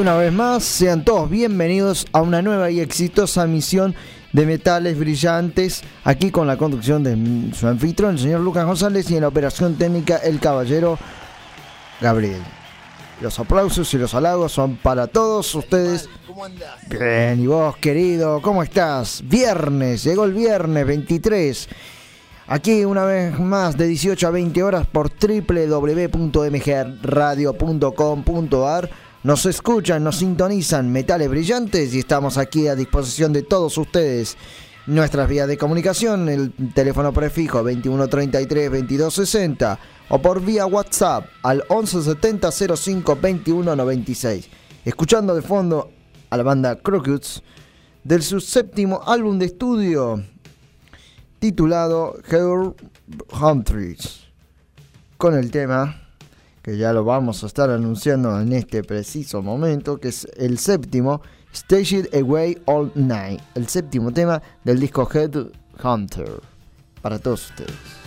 Una vez más, sean todos bienvenidos a una nueva y exitosa misión de Metales Brillantes, aquí con la conducción de su anfitrión, el señor Lucas González, y en la operación técnica, el caballero Gabriel. Los aplausos y los halagos son para todos ustedes. ¿Cómo andás? Bien, y vos, querido, ¿cómo estás? Viernes, llegó el viernes 23. Aquí una vez más de 18 a 20 horas por www.mgradio.com.ar. Nos escuchan, nos sintonizan Metales Brillantes y estamos aquí a disposición de todos ustedes. Nuestras vías de comunicación, el teléfono prefijo 2133 2260 o por vía WhatsApp al 1170 05 21 96. Escuchando de fondo a la banda Crocus del su séptimo álbum de estudio titulado Her Huntries con el tema que ya lo vamos a estar anunciando en este preciso momento, que es el séptimo, Staged Away All Night, el séptimo tema del disco Head Hunter, para todos ustedes.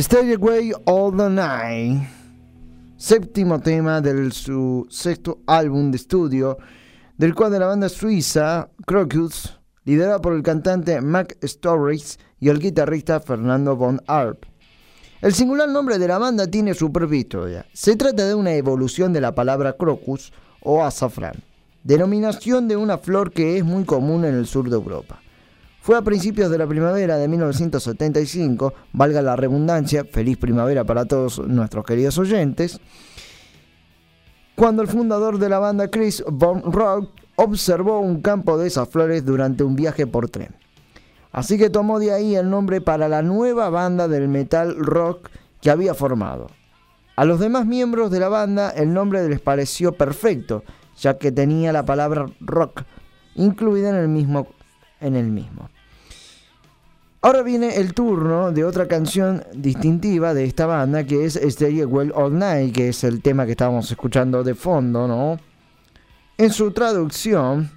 Stay Away All the Night séptimo tema de su sexto álbum de estudio, del cual de la banda suiza Crocus, liderada por el cantante Mac Storris y el guitarrista Fernando von Arp. El singular nombre de la banda tiene su propia. Se trata de una evolución de la palabra crocus o azafrán, denominación de una flor que es muy común en el sur de Europa. Fue a principios de la primavera de 1975, valga la redundancia, feliz primavera para todos nuestros queridos oyentes, cuando el fundador de la banda Chris Von Rock observó un campo de esas flores durante un viaje por tren. Así que tomó de ahí el nombre para la nueva banda del metal rock que había formado. A los demás miembros de la banda el nombre les pareció perfecto, ya que tenía la palabra rock incluida en el mismo. En el mismo. Ahora viene el turno de otra canción distintiva de esta banda que es Stay Well All Night, que es el tema que estábamos escuchando de fondo, ¿no? En su traducción,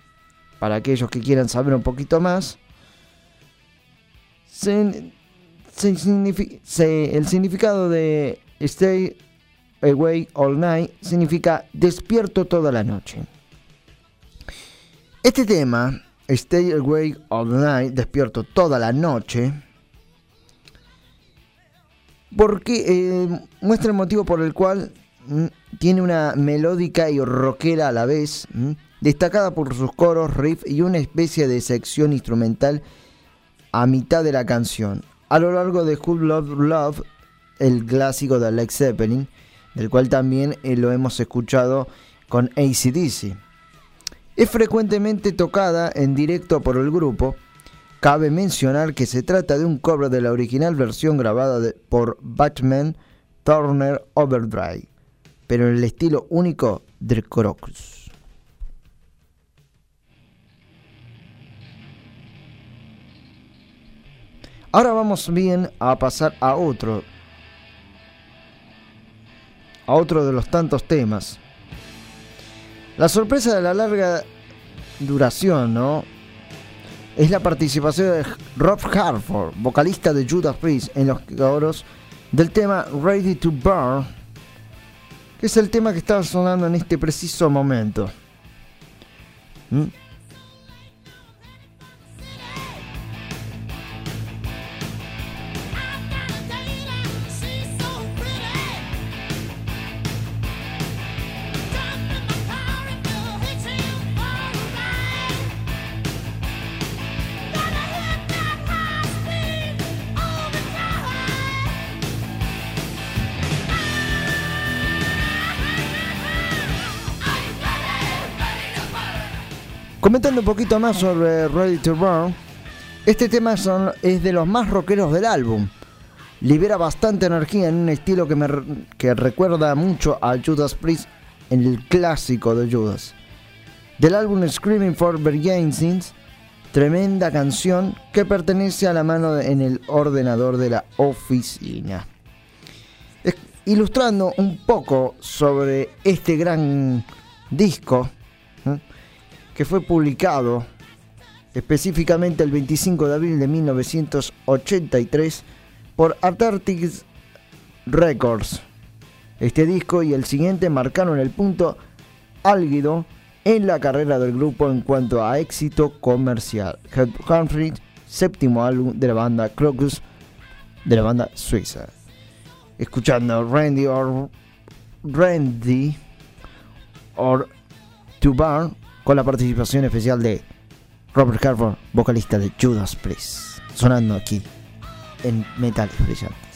para aquellos que quieran saber un poquito más, el significado de Stay Away All Night significa despierto toda la noche. Este tema, Stay Away All Night, despierto toda la noche, porque eh, muestra el motivo por el cual mm, tiene una melódica y rockera a la vez, mm, destacada por sus coros, riff y una especie de sección instrumental a mitad de la canción. A lo largo de Who Love Love, el clásico de Alex Zeppelin, del cual también eh, lo hemos escuchado con ACDC. Es frecuentemente tocada en directo por el grupo. Cabe mencionar que se trata de un cover de la original versión grabada por Batman Turner Overdrive, pero en el estilo único de Crocus. Ahora vamos bien a pasar a otro. A otro de los tantos temas. La sorpresa de la larga duración, ¿no? Es la participación de Rob Harford, vocalista de Judas Priest, en los coros del tema Ready to Burn, que es el tema que está sonando en este preciso momento. ¿Mm? Un poquito más sobre Ready to Burn, este tema es de los más rockeros del álbum. Libera bastante energía en un estilo que, me, recuerda mucho a Judas Priest en el clásico de Judas. Del álbum Screaming for Vengeance, tremenda canción que pertenece a la mano en el ordenador de la oficina. ilustrando un poco sobre este gran disco que fue publicado específicamente el 25 de abril de 1983 por Antarctic Records. Este disco y el siguiente marcaron el punto álgido en la carrera del grupo en cuanto a éxito comercial. Humphrey, séptimo álbum de la banda Crocus, de la banda suiza. Escuchando Randy or Randy or To con la participación especial de Robert Harford, vocalista de Judas Priest, sonando aquí en Metales Brillantes.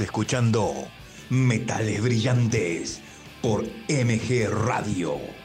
Escuchando Metales Brillantes por MG Radio.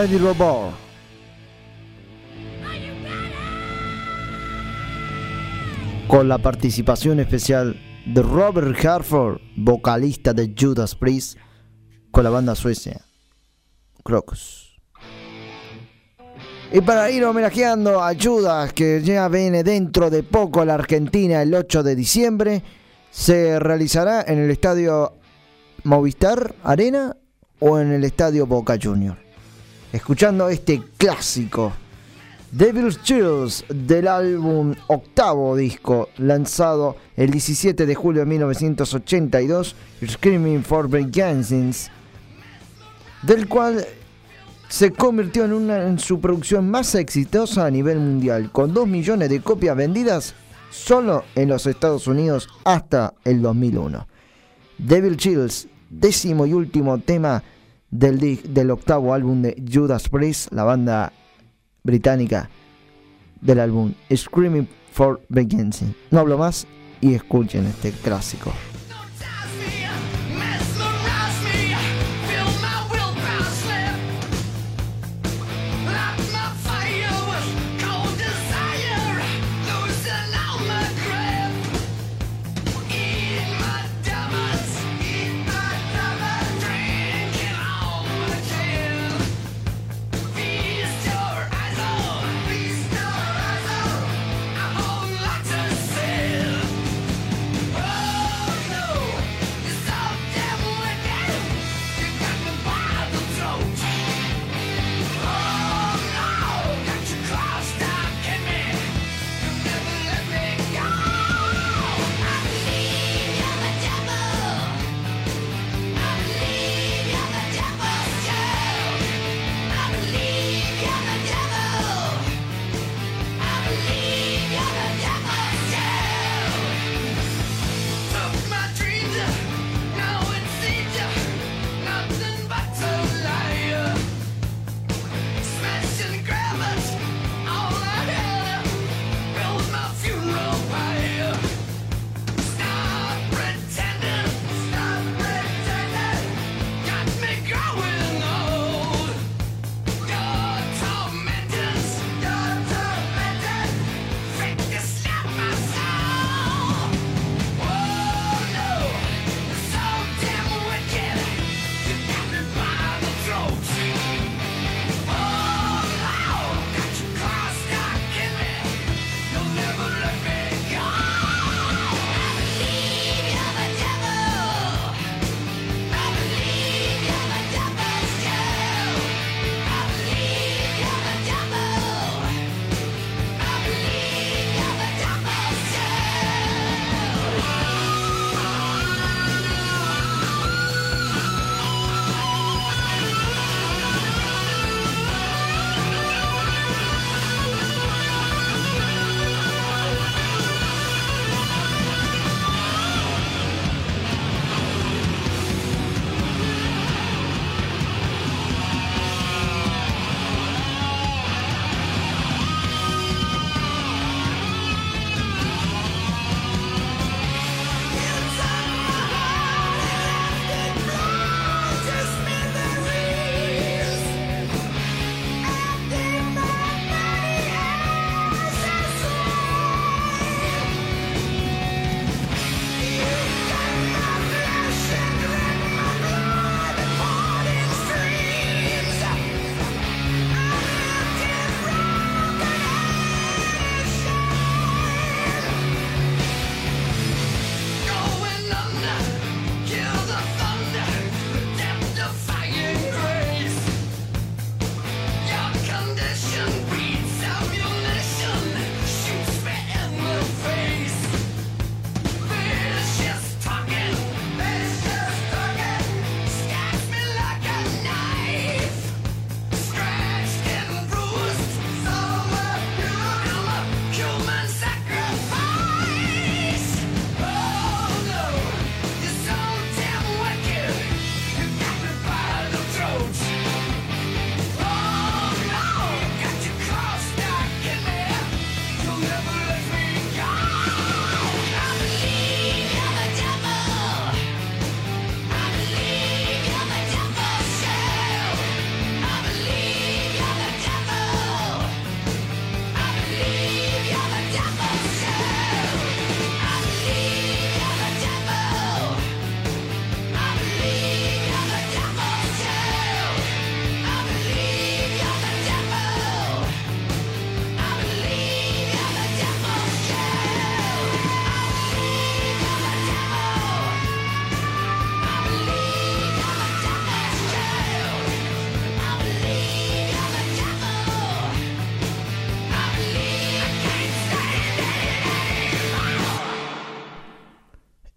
Ready Robot. Con la participación especial de Robert Harford, vocalista de Judas Priest, con la banda suecia Crocus. Y para ir homenajeando a Judas, que ya viene dentro de poco a la Argentina el 8 de diciembre, se realizará en el estadio Movistar Arena o en el estadio Boca Junior escuchando este clásico. Devil's Chills del álbum octavo disco lanzado el 17 de julio de 1982 Screaming for Vengeance del cual se convirtió en, una, en su producción más exitosa a nivel mundial con 2 millones de copias vendidas solo en los Estados Unidos hasta el 2001 Devil Chills décimo y último tema del, del octavo álbum de Judas Priest, la banda británica del álbum Screaming for Vengeance. No hablo más y escuchen este clásico.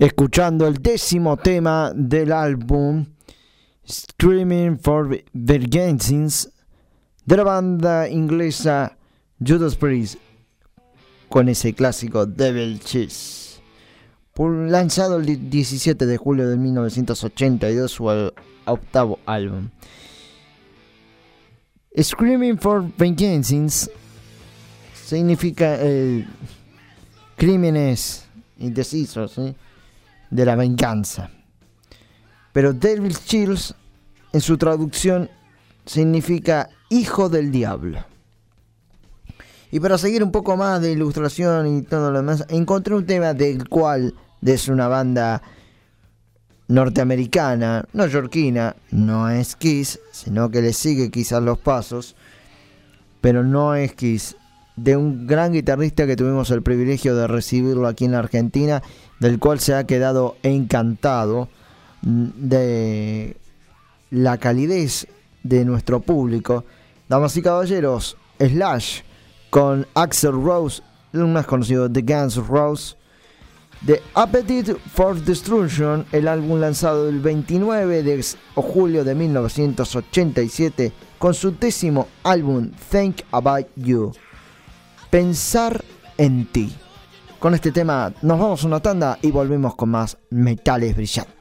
Escuchando el décimo tema del álbum Screaming for Vengeance de la banda inglesa Judas Priest con ese clásico Devil Cheese. Lanzado el 17 de julio de 1982, su octavo álbum. Screaming for Vengeance significa eh, crímenes indecisos de la venganza. Pero Devil Chills en su traducción significa hijo del diablo. Y para seguir un poco más de ilustración y todo lo demás, encontré un tema del cual es una banda norteamericana, no yorquina, no es Kiss, sino que le sigue quizás los pasos, pero no es Kiss, de un gran guitarrista que tuvimos el privilegio de recibirlo aquí en la Argentina, del cual se ha quedado encantado de la calidez de nuestro público. Damas y caballeros, Slash con Axel Rose, el más conocido de Guns Rose. The Appetite for Destruction, el álbum lanzado el 29 de julio de 1987 con su décimo álbum Think About You. Pensar en ti. Con este tema nos vamos a una tanda y volvemos con más metales brillantes.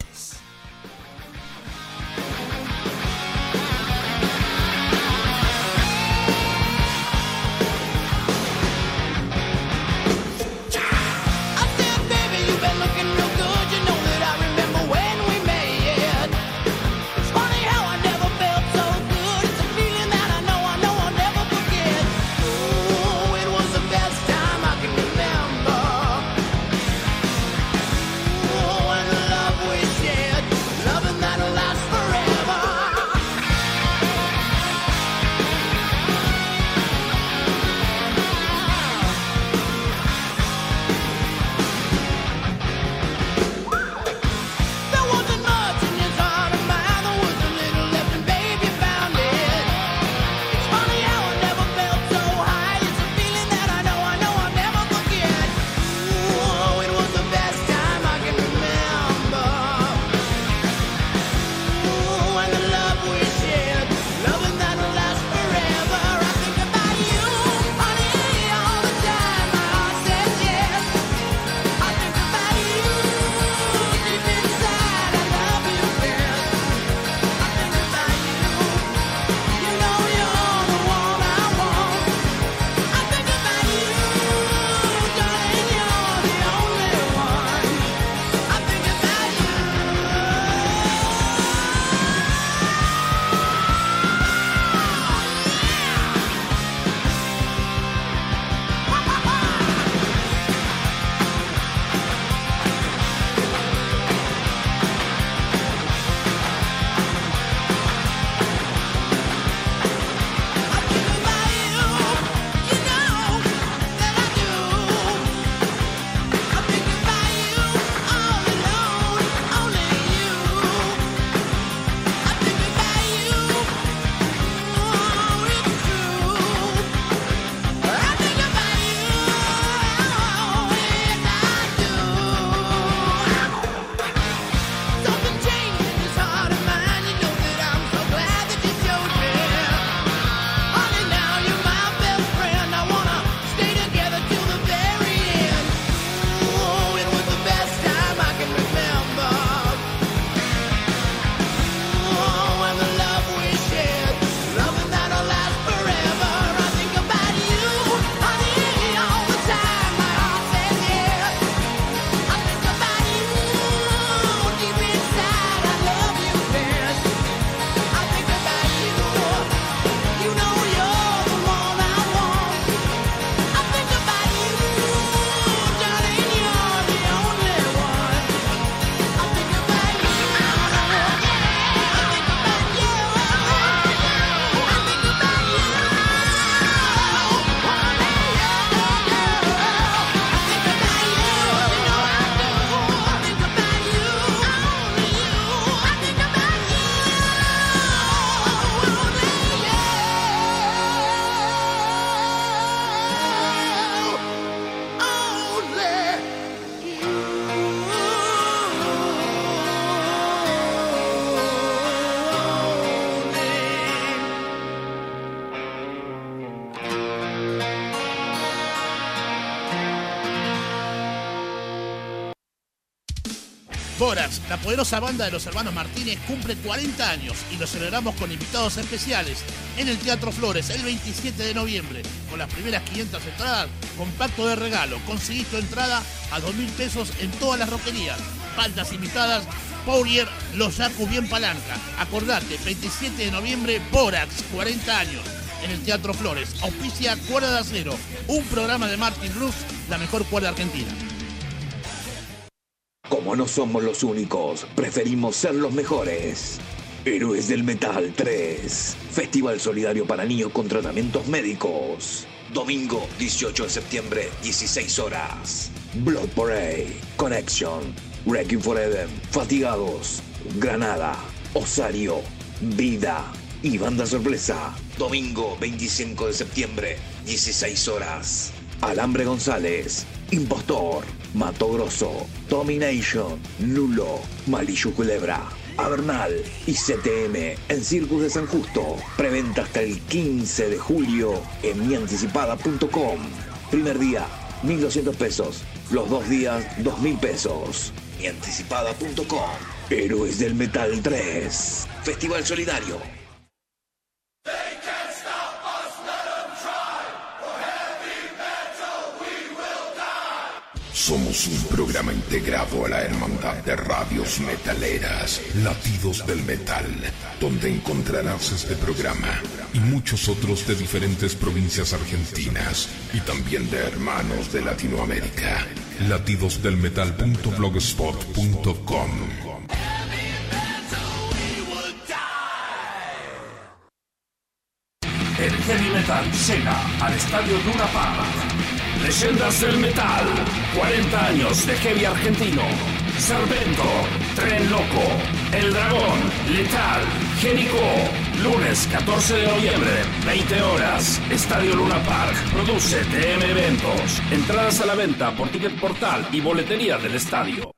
Poderosa banda de los hermanos Martínez, cumple 40 años y lo celebramos con invitados especiales en el Teatro Flores el 27 de noviembre. Con las primeras 500 entradas, compacto de regalo. Conseguís tu entrada a 2 mil pesos en todas las roquerías. Bandas invitadas, Pourier, Los Yacu Bien Palanca. Acordate, 27 de noviembre, Borax, 40 años. En el Teatro Flores, auspicia Cuerda de Acero, un programa de Martin Rus, la mejor cuerda argentina. No somos los únicos, preferimos ser los mejores. Héroes del Metal 3. Festival solidario para niños con tratamientos médicos. Domingo 18 de septiembre, 16 horas. Blood Parade, Connection, Wrecking for Eden, Fatigados, Granada, Osario, Vida y Banda Sorpresa. Domingo 25 de septiembre, 16 horas. Alambre González, Impostor, Mato Grosso, Domination, Lulo, Malillo Culebra, Avernal y CTM en Circus de San Justo. Preventa hasta el 15 de julio en mianticipada.com. Primer día, 1.200 pesos. Los dos días, 2.000 pesos. Mianticipada.com. Héroes del Metal 3. Festival Solidario. Somos un programa integrado a la Hermandad de Radios Metaleras, Latidos del Metal, donde encontrarás este programa y muchos otros de diferentes provincias argentinas y también de hermanos de Latinoamérica. Latidosdelmetal.blogspot.com El heavy metal llega al estadio Luna. Leyendas del metal, 40 años de heavy argentino. Servento, Tren Loco, El Dragón, Letal, Génico. Lunes 14 de noviembre, 20 horas, Estadio Luna Park. Produce TM Eventos. Entradas a la venta por Ticket Portal y boletería del estadio.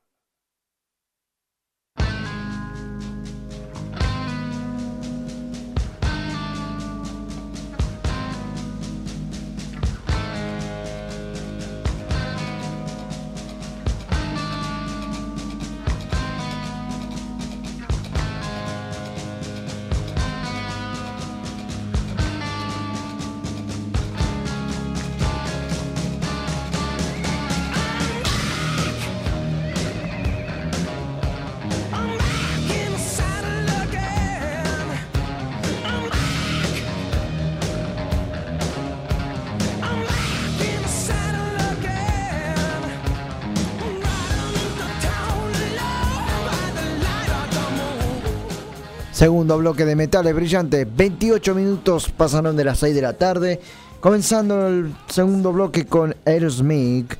Segundo bloque de metales brillantes. 28 minutos pasaron de las 6 de la tarde. Comenzando el segundo bloque con Aerosmith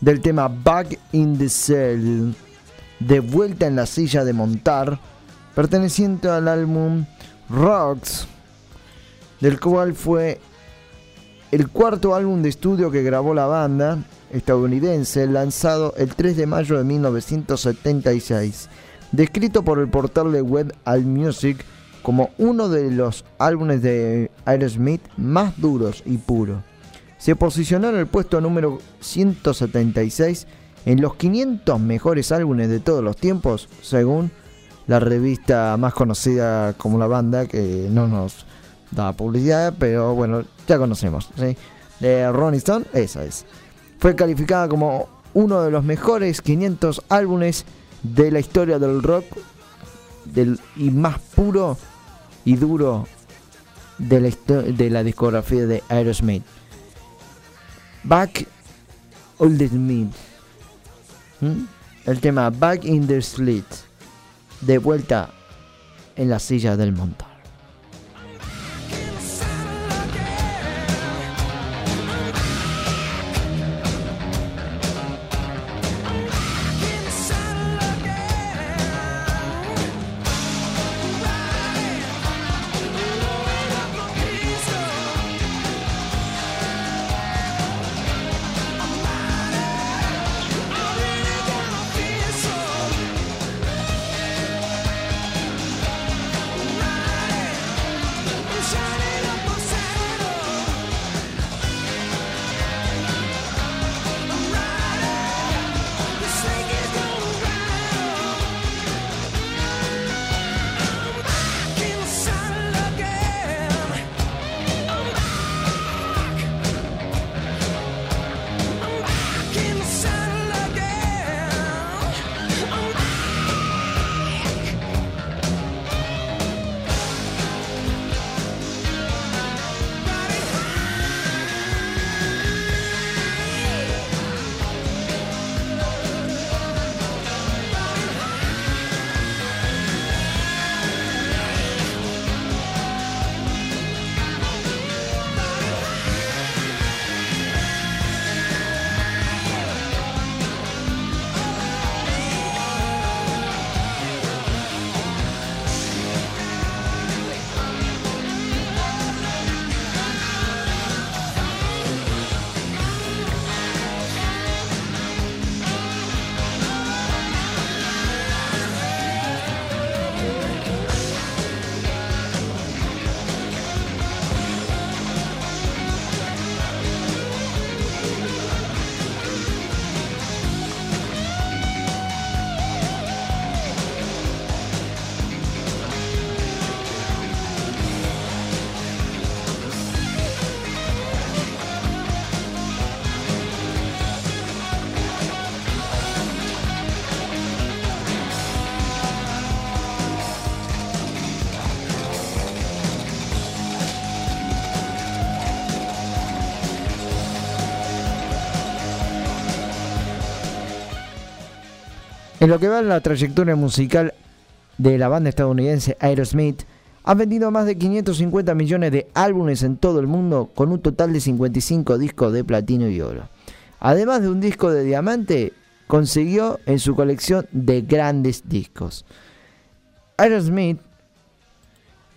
del tema Back in the Cell. De vuelta en la silla de montar. Perteneciente al álbum Rocks. Del cual fue el cuarto álbum de estudio que grabó la banda estadounidense. Lanzado el 3 de mayo de 1976 descrito por el portal de web AllMusic como uno de los álbumes de Aerosmith más duros y puros. Se posicionó en el puesto número 176 en los 500 mejores álbumes de todos los tiempos, según la revista más conocida como la banda, que no nos da publicidad, pero bueno, ya conocemos. ¿sí? De Ronnie Stone, esa es. Fue calificada como uno de los mejores 500 álbumes de la historia del rock del, y más puro y duro de la, de la discografía de Aerosmith. Back on the Smith. El tema Back in the Slit. De vuelta en la silla del montar. En lo que va en la trayectoria musical de la banda estadounidense Aerosmith, han vendido más de 550 millones de álbumes en todo el mundo con un total de 55 discos de platino y oro. Además de un disco de diamante, consiguió en su colección de grandes discos. Aerosmith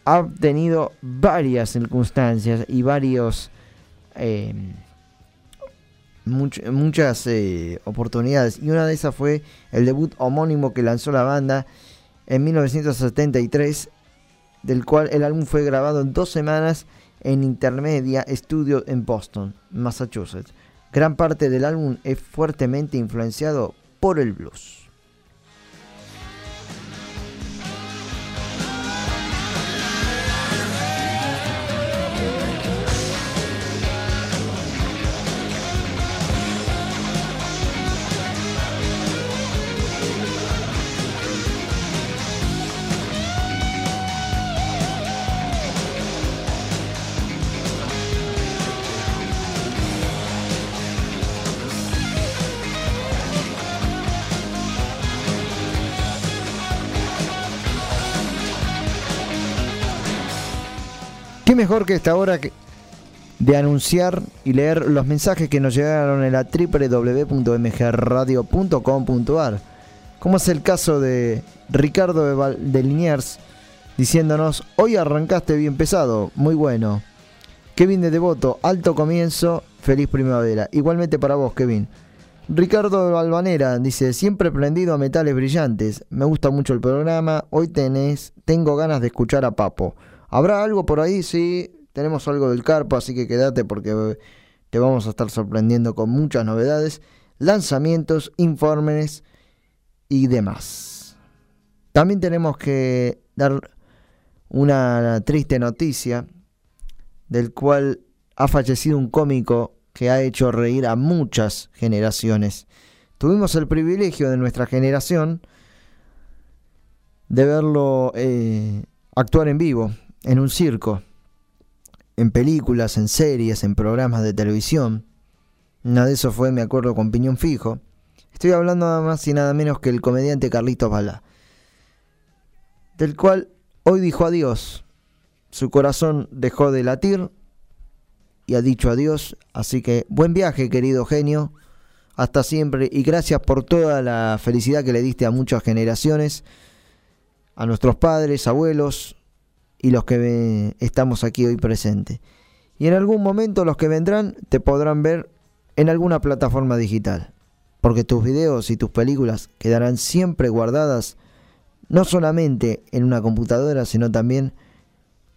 ha tenido varias circunstancias y varios eh, much- muchas eh, oportunidades y una de esas fue el debut homónimo que lanzó la banda en 1973 del cual el álbum fue grabado en dos semanas en Intermedia Studio en Boston, Massachusetts. Gran parte del álbum es fuertemente influenciado por el blues. Mejor que esta hora que- de anunciar y leer los mensajes que nos llegaron en la www.mgradio.com.ar? Como es el caso de Ricardo de, Val- Liniers diciéndonos, hoy arrancaste bien pesado, muy bueno. Kevin de Devoto, alto comienzo, feliz primavera. Igualmente para vos, Kevin. Ricardo de Balvanera dice, siempre prendido a metales brillantes. Me gusta mucho el programa. Hoy tenés, tengo ganas de escuchar a Papo. ¿Habrá algo por ahí? Sí, tenemos algo del Carpo, así que quédate porque te vamos a estar sorprendiendo con muchas novedades, lanzamientos, informes y demás. También tenemos que dar una triste noticia del cual ha fallecido un cómico que ha hecho reír a muchas generaciones. Tuvimos el privilegio de nuestra generación de verlo eh, actuar en vivo, en un circo, en películas, en series, en programas de televisión. Una de esos fue, me acuerdo, con Piñón Fijo. Estoy hablando nada más y nada menos que el comediante Carlitos Balá, del cual hoy dijo adiós. Su corazón dejó de latir y ha dicho adiós. Así que buen viaje, querido genio. Hasta siempre y gracias por toda la felicidad que le diste a muchas generaciones, a nuestros padres, abuelos y los que estamos aquí hoy presentes. Y en algún momento los que vendrán te podrán ver en alguna plataforma digital, porque tus videos y tus películas quedarán siempre guardadas no solamente en una computadora, sino también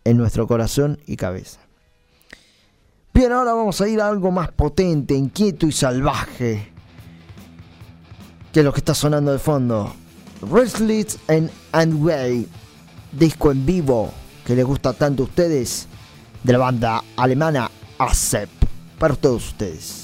en nuestro corazón y cabeza. Bien, ahora vamos a ir a algo más potente, inquieto y salvaje. Que lo que está sonando de fondo. Restless and Unway. Disco en vivo que les gusta tanto a ustedes. De la banda alemana ASEP. Para todos ustedes.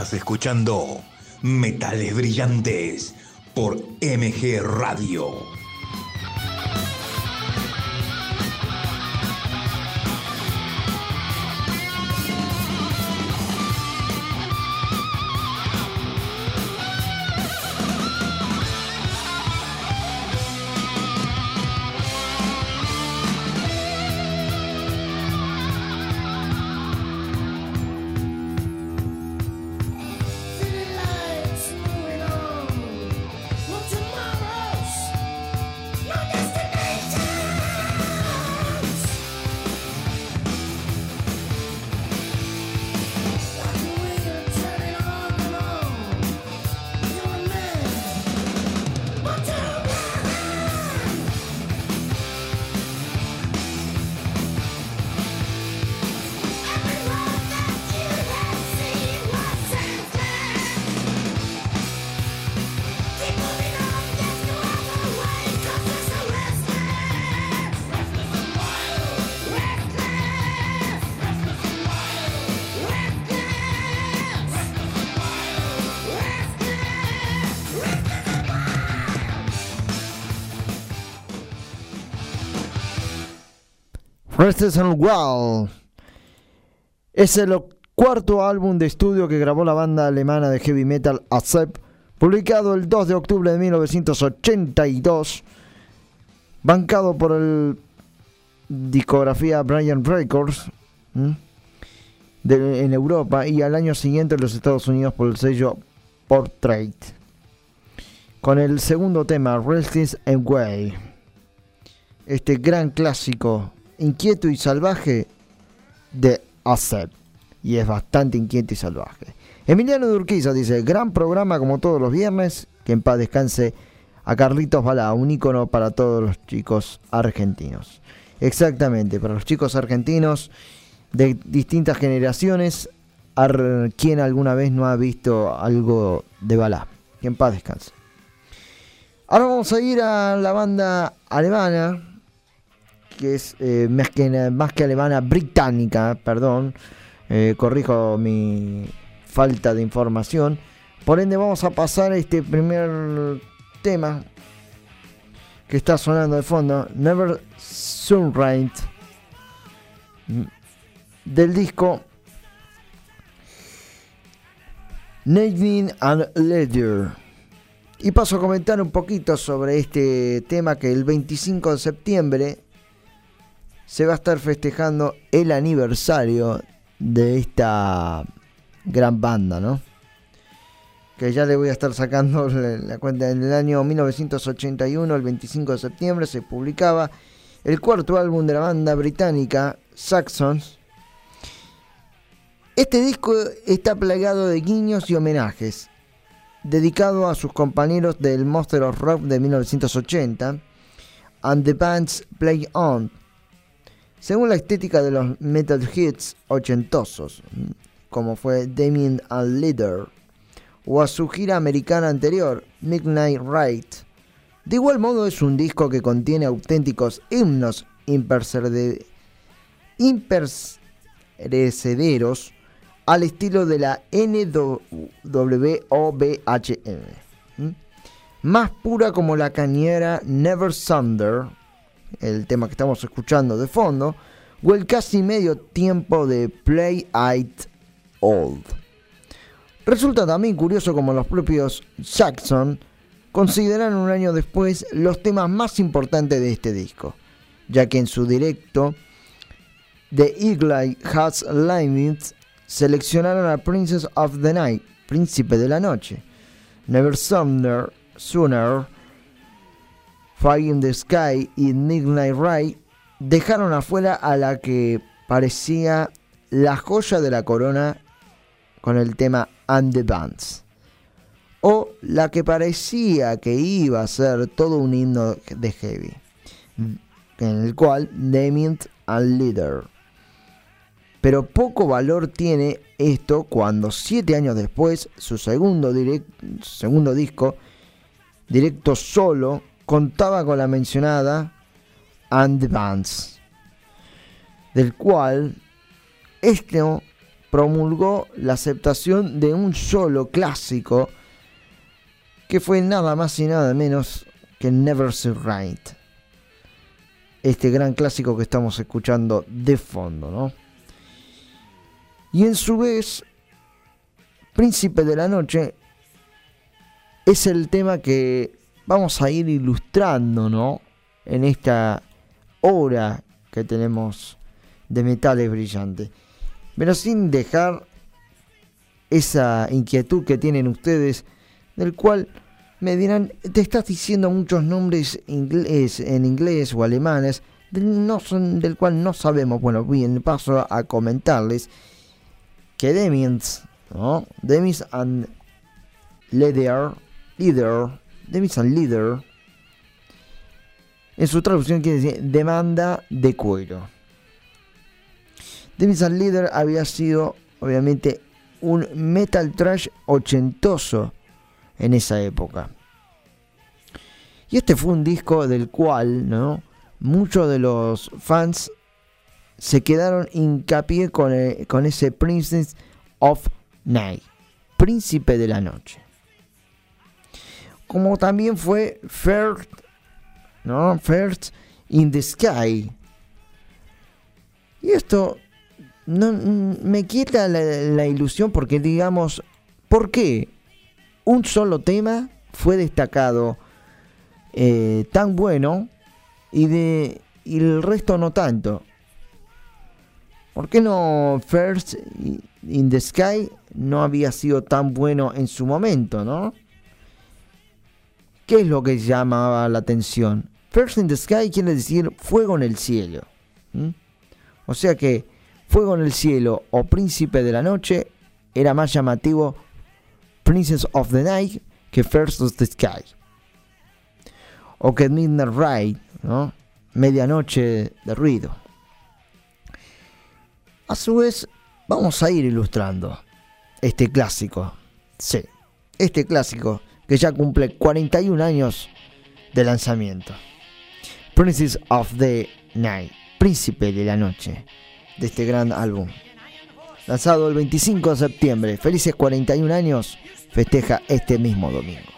Estás escuchando Metales Brillantes por MG Radio. Restless and Wild es el cuarto álbum de estudio que grabó la banda alemana de heavy metal Accept, publicado el 2 de octubre de 1982, bancado por el discografía Brian Records en Europa y al año siguiente en los Estados Unidos por el sello Portrait. Con el segundo tema, Restless and Way este gran clásico inquieto y salvaje de Accept. Y es bastante inquieto y salvaje. Emiliano Durquiza dice, gran programa como todos los viernes, que en paz descanse a Carlitos Balá, un ícono para todos los chicos argentinos. Exactamente, para los chicos argentinos de distintas generaciones, quien alguna vez no ha visto algo de Balá. Que en paz descanse. Ahora vamos a ir a la banda alemana, que es eh, más, que, más que alemana, británica, perdón. Eh, corrijo mi falta de información. Por ende vamos a pasar a este primer tema que está sonando de fondo, Never Sunrise, del disco Nadine and Leather. Y paso a comentar un poquito sobre este tema que el 25 de septiembre se va a estar festejando el aniversario de esta gran banda, ¿no? Que ya le voy a estar sacando la, cuenta. En el año 1981, el 25 de septiembre, se publicaba el cuarto álbum de la banda británica Saxons. Este disco está plagado de guiños y homenajes, dedicado a sus compañeros del Monster of Rock de 1980, and the band's Play On, según la estética de los metal hits ochentosos, como fue Damien and Leader, o a su gira americana anterior, Midnight Ride. De igual modo es un disco que contiene auténticos himnos imperecederos al estilo de la NWOBHM. Más pura como la cañera Never Thunder, el tema que estamos escuchando de fondo, o el casi medio tiempo de Play It Old. Resulta también curioso como los propios Jackson consideran un año después los temas más importantes de este disco, ya que en su directo The Eagle Has Limits seleccionaron a Princess of the Night, Príncipe de la Noche, Never Sooner, Sooner Fire the Sky y Midnight Ride dejaron afuera a la que parecía la joya de la corona con el tema And the Bands. O la que parecía que iba a ser todo un himno de heavy, en el cual Damien and Leader. Pero poco valor tiene esto cuando siete años después su segundo, segundo disco, directo solo, contaba con la mencionada And the Bands, del cual este promulgó la aceptación de un solo clásico que fue nada más y nada menos que Never Say Right. Este gran clásico que estamos escuchando de fondo, ¿no? Y en su vez, Príncipe de la Noche es el tema que vamos a ir ilustrando, ¿no? En esta hora que tenemos de metales brillantes. Pero sin dejar esa inquietud que tienen ustedes, del cual me dirán, te estás diciendo muchos nombres inglés, en inglés o alemanes, del, no son, del cual no sabemos. Bueno, bien, paso a comentarles que Demians, ¿no? Demis and Leader, Leader, And Leader, en su traducción quiere decir demanda de cuero. And Leader había sido, obviamente, un metal trash ochentoso en esa época. Y este fue un disco del cual, ¿no? Muchos de los fans se quedaron hincapié con, el- con ese Princess of Night, Príncipe de la Noche. Como también fue First, ¿no? First in the Sky. Y esto no, me quita la, la ilusión porque digamos, ¿por qué un solo tema fue destacado eh, tan bueno y, de, y el resto no tanto? ¿Por qué no First in the Sky no había sido tan bueno en su momento, no? ¿Qué es lo que llamaba la atención? First in the Sky quiere decir fuego en el cielo. O sea que Fuego en el cielo o Príncipe de la noche era más llamativo Princess of the Night que First of the Sky. O que Midnight Ride, ¿no? Medianoche de ruido. A su vez, vamos a ir ilustrando este clásico. Sí, este clásico que ya cumple 41 años de lanzamiento. Princess of the Night, Príncipe de la Noche, de este gran álbum. Lanzado el 25 de septiembre, felices 41 años, festeja este mismo domingo.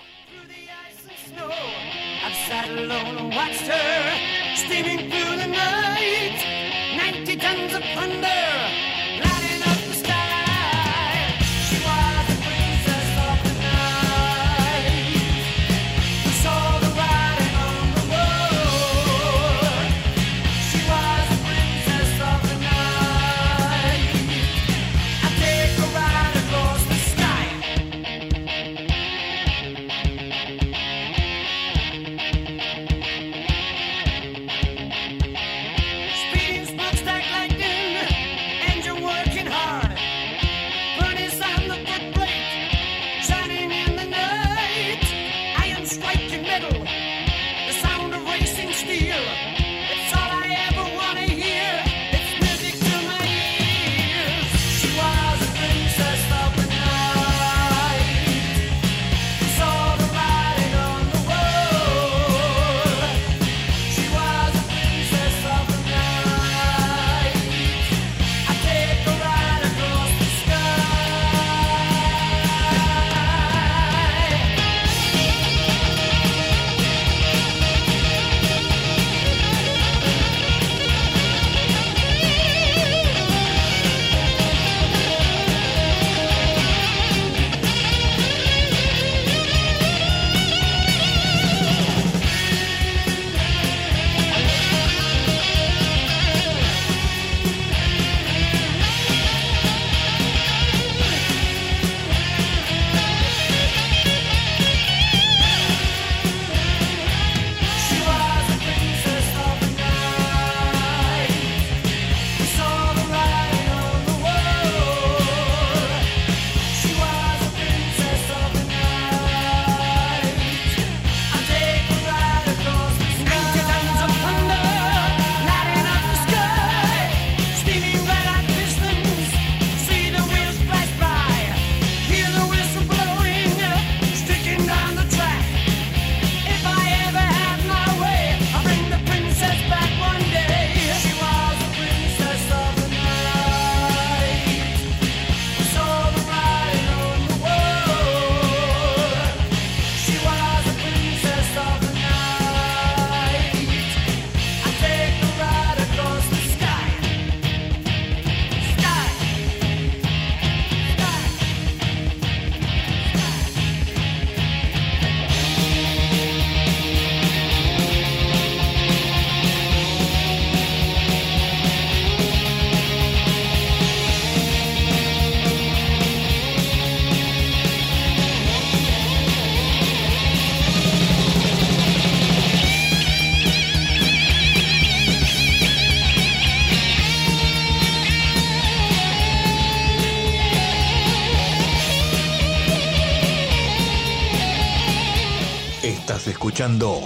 Estás escuchando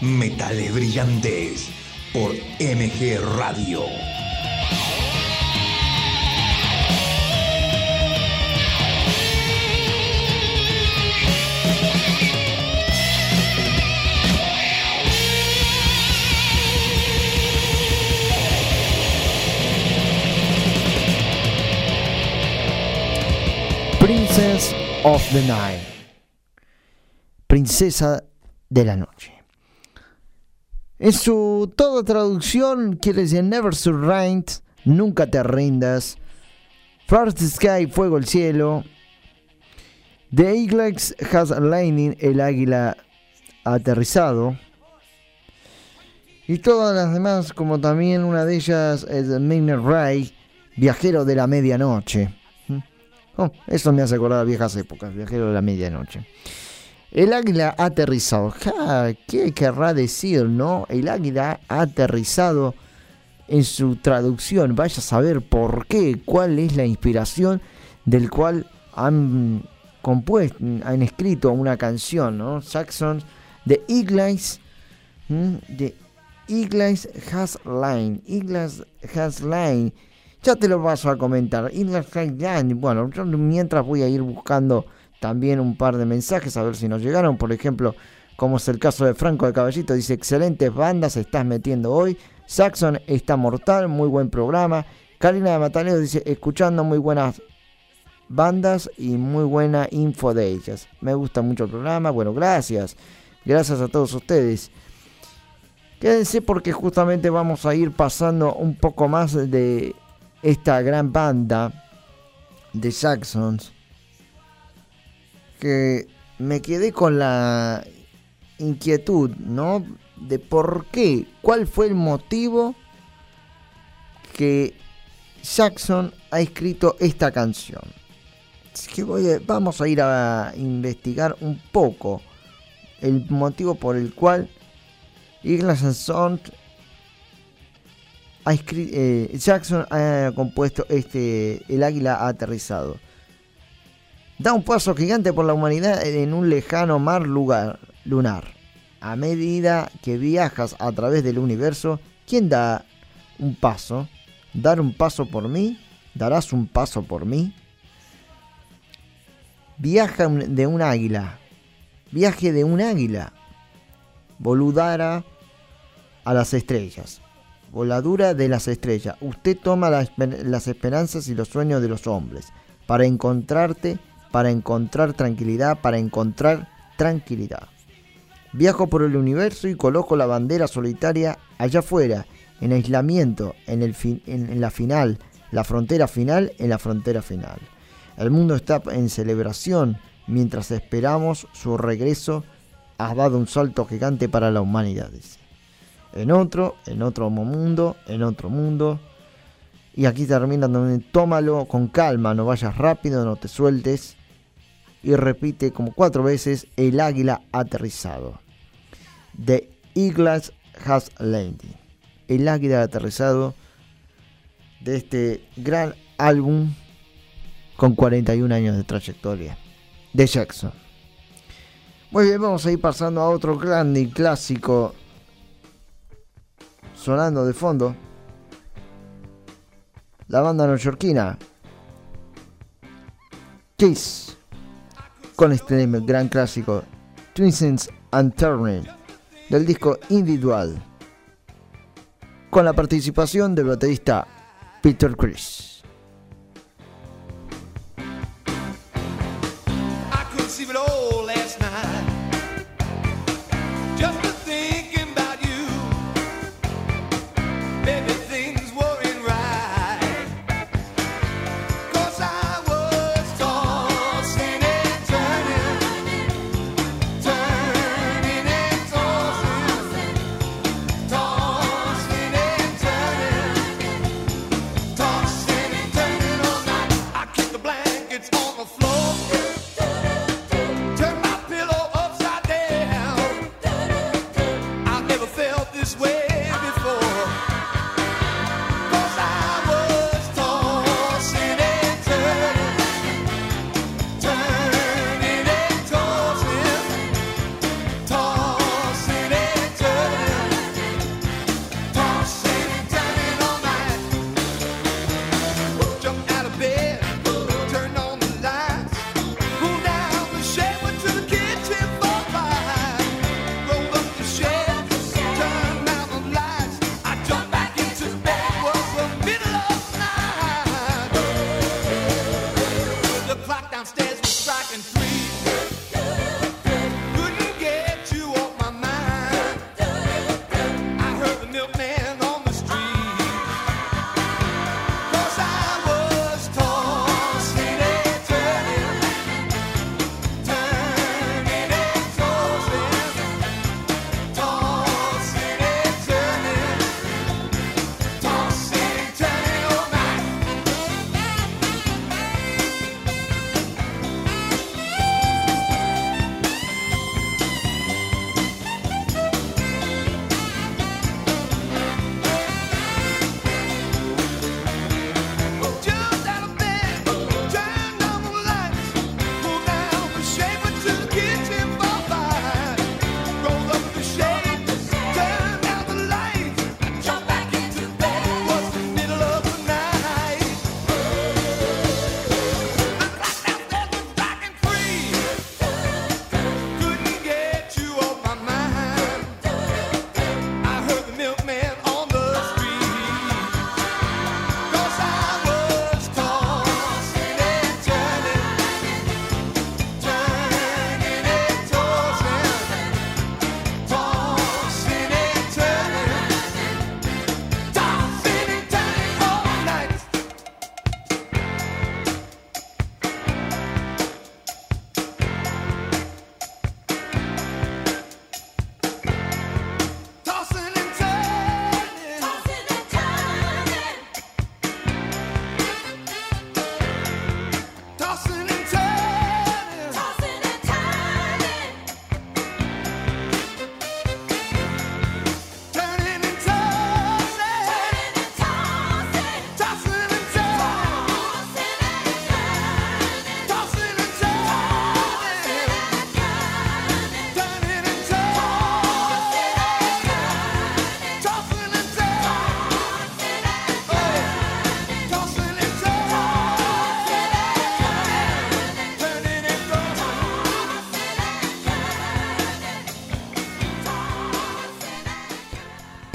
Metales Brillantes por MG Radio. Princess of the Night. Princesa de la noche. En su toda traducción quiere decir Never surrender, nunca te rindas. First Sky, fuego el cielo. The Eagle has landing, el águila aterrizado. Y todas las demás, como también una de ellas es Midnight Ray, viajero de la medianoche. Oh, eso me hace acordar viejas épocas, viajero de la medianoche. El águila aterrizado. ¿Qué querrá decir, no? El águila aterrizado en su traducción. Vaya a saber por qué, cuál es la inspiración del cual han compuesto, han escrito una canción, ¿no? Saxons, The Eagles, The Eagles Has Line, Eagles Has Line. Ya te lo paso a comentar. Eagles Has Line. Bueno, yo mientras voy a ir buscando también un par de mensajes a ver si nos llegaron. Por ejemplo, como es el caso de Franco de Caballito, dice: Excelentes bandas estás metiendo hoy. Saxon está mortal, muy buen programa. Karina de Mataleo dice: Escuchando muy buenas bandas y muy buena info de ellas. Me gusta mucho el programa. Bueno, gracias. Gracias a todos ustedes. Quédense porque justamente vamos a ir pasando un poco más de esta gran banda de Saxons que me quedé con la inquietud, ¿no? De por qué, cuál fue el motivo que Jackson ha escrito esta canción. Así que voy a- vamos a ir a investigar un poco el motivo por el cual Sons ha eh, Jackson ha compuesto este El águila ha aterrizado. Da un paso gigante por la humanidad en un lejano mar lugar, lunar. A medida que viajas a través del universo, ¿quién da un paso? ¿Dar un paso por mí? ¿Darás un paso por mí? Viaja de un águila. Viaje de un águila. Voludara a las estrellas. Voladura de las estrellas. Usted toma las esperanzas y los sueños de los hombres para encontrarte, para encontrar tranquilidad, para encontrar tranquilidad. Viajo por el universo y coloco la bandera solitaria allá afuera, en aislamiento, en, el fin- en- la final, la frontera final, en la frontera final. El mundo está en celebración mientras esperamos su regreso. Has dado un salto gigante para la humanidad. En otro, en otro mundo, en otro mundo. Y aquí termina también, tómalo con calma, no vayas rápido, no te sueltes. Y repite como cuatro veces, el águila aterrizado. The Eagle has landed. El águila aterrizado de este gran álbum con 41 años de trayectoria de Jackson. Muy bien, vamos a ir pasando a otro grande y clásico sonando de fondo. La banda neoyorquina Kiss con este gran clásico Twinsons and Turning del disco individual con la participación del baterista Peter Chris.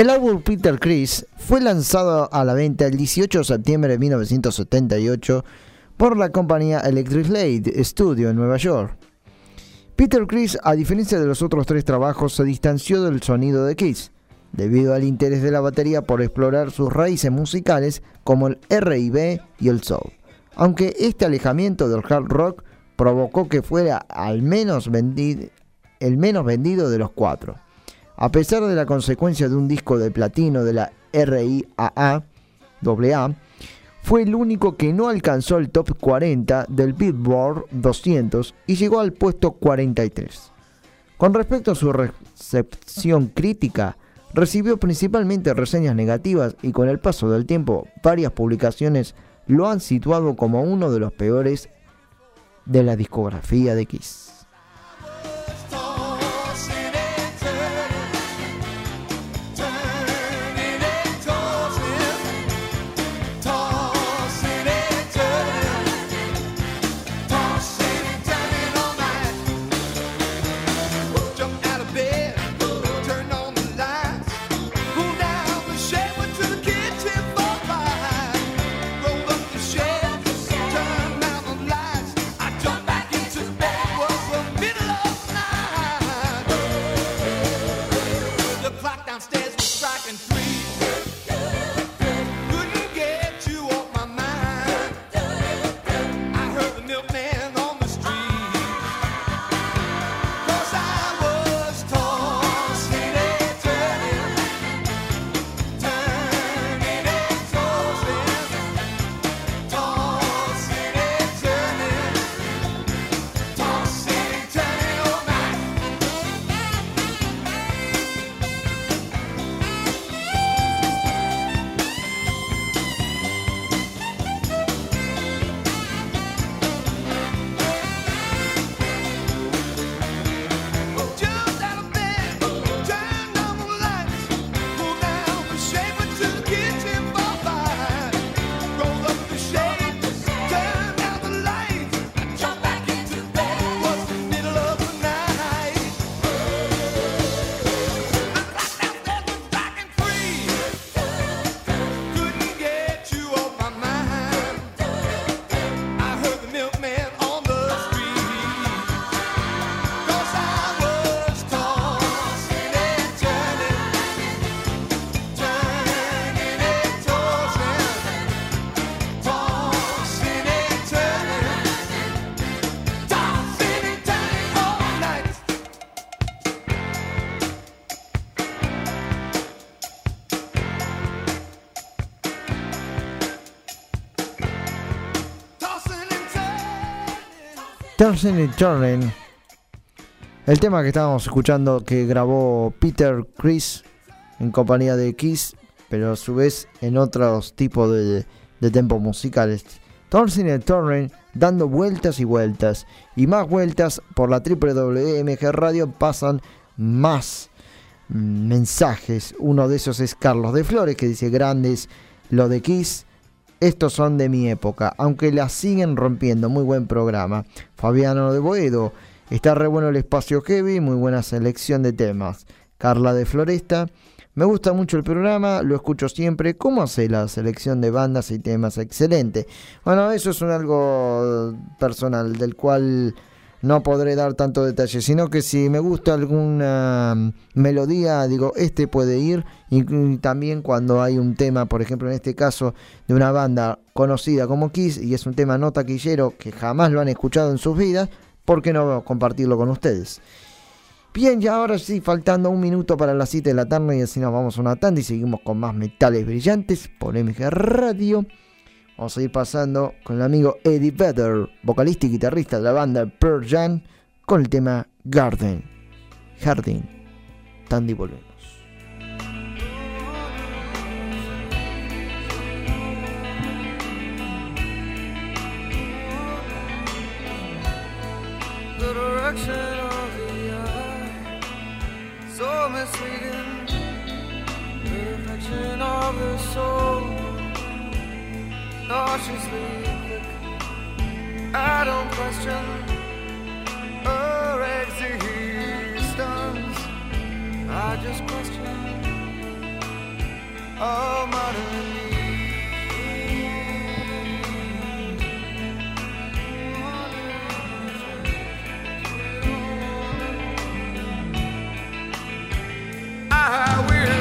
El álbum Peter Chris fue lanzado a la venta el 18 de septiembre de 1978 por la compañía Electric Slate Studio en Nueva York. Peter Chris, a diferencia de los otros tres trabajos, se distanció del sonido de Kiss, debido al interés de la batería por explorar sus raíces musicales como el R&B y el soul. Aunque este alejamiento del hard rock provocó que fuera al menos el menos vendido de los cuatro. A pesar de la consecuencia de un disco de platino de la RIAA, AA, fue el único que no alcanzó el top 40 del Billboard 200 y llegó al puesto 43. Con respecto a su recepción crítica, recibió principalmente reseñas negativas y con el paso del tiempo varias publicaciones lo han situado como uno de los peores de la discografía de Kiss. Turning and Turning. El tema que estábamos escuchando que grabó Peter Chris en compañía de Kiss, pero a su vez en otros tipos de, de tempos musicales. Turning and Turning, dando vueltas y vueltas. Y más vueltas por la WMG Radio pasan más mensajes. Uno de esos es Carlos de Flores que dice grandes lo de Kiss. Estos son de mi época, aunque la siguen rompiendo. Muy buen programa. Fabiano de Boedo. Está re bueno el espacio heavy, muy buena selección de temas. Carla de Floresta. Me gusta mucho el programa, lo escucho siempre. ¿Cómo hace la selección de bandas y temas? Excelente. Bueno, eso es un algo personal del cual no podré dar tanto detalle, sino que si me gusta alguna mm, melodía, digo, este puede ir. Y, también cuando hay un tema, por ejemplo, en este caso, de una banda conocida como Kiss, y es un tema no taquillero que jamás lo han escuchado en sus vidas, ¿por qué no compartirlo con ustedes? Bien, ya ahora sí, faltando un minuto para las 7 de la tarde y así nos vamos a una tanda y seguimos con más metales brillantes por MG Radio. Vamos a ir pasando con el amigo Eddie Vedder, vocalista y guitarrista de la banda Pearl Jam, con el tema Garden. Jardín. Tanda y volvemos. Cautiously quick. I don't question her existence. I just question our modern. I will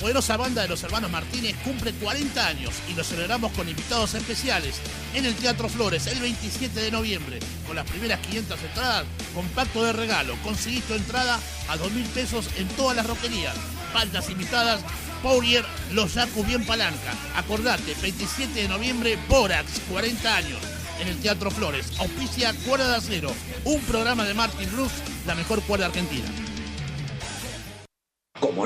poderosa banda de los hermanos Martínez, cumple 40 años y lo celebramos con invitados especiales en el Teatro Flores el 27 de noviembre. Con las primeras 500 entradas, con pacto de regalo. Conseguís entrada a 2 mil pesos en todas las roquerías. Bandas invitadas, Pourier, Los Yacu Bien Palanca. Acordate, 27 de noviembre, Borax, 40 años. En el Teatro Flores, auspicia Cuerda de Acero, un programa de Martin Blues, la mejor cuerda argentina.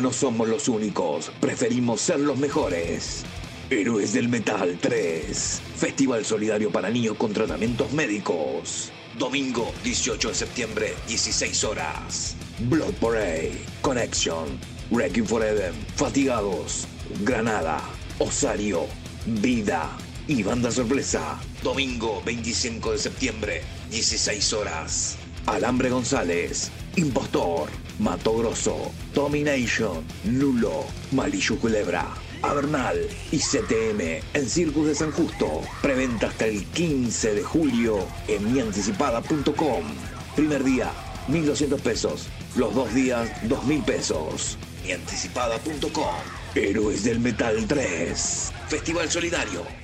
No somos los únicos, preferimos ser los mejores. Héroes del Metal 3. Festival solidario para niños con tratamientos médicos. Domingo 18 de septiembre, 16 horas. Blood Parade, Connection, Wrecking Forever, Fatigados, Granada, Osario, Vida y Banda Sorpresa. Domingo 25 de septiembre, 16 horas. Alambre González, Impostor, Mato Grosso, Domination, Lulo, Malillo Culebra, Avernal y CTM en Circus de San Justo. Preventa hasta el 15 de julio en mianticipada.com. Primer día, 1.200 pesos. Los dos días, 2.000 pesos. Mianticipada.com. Héroes del Metal 3. Festival Solidario.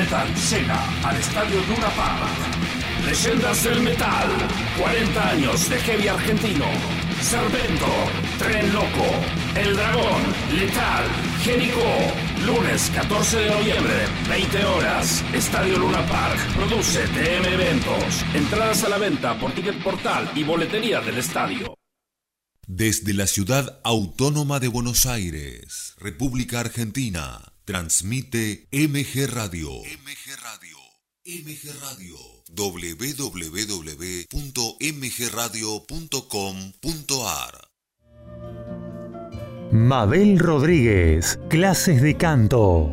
metal llega al estadio Luna Park. Leyendas del metal, 40 años de heavy argentino. Servento, Tren Loco, El Dragón, Letal, Génico. Lunes 14 de noviembre, 20 horas. Estadio Luna Park. Produce TM Eventos. Entradas a la venta por Ticket Portal y boletería del estadio. Desde la ciudad autónoma de Buenos Aires, República Argentina, transmite MG Radio. MG Radio. MG Radio. www.mgradio.com.ar Mabel Rodríguez, clases de canto,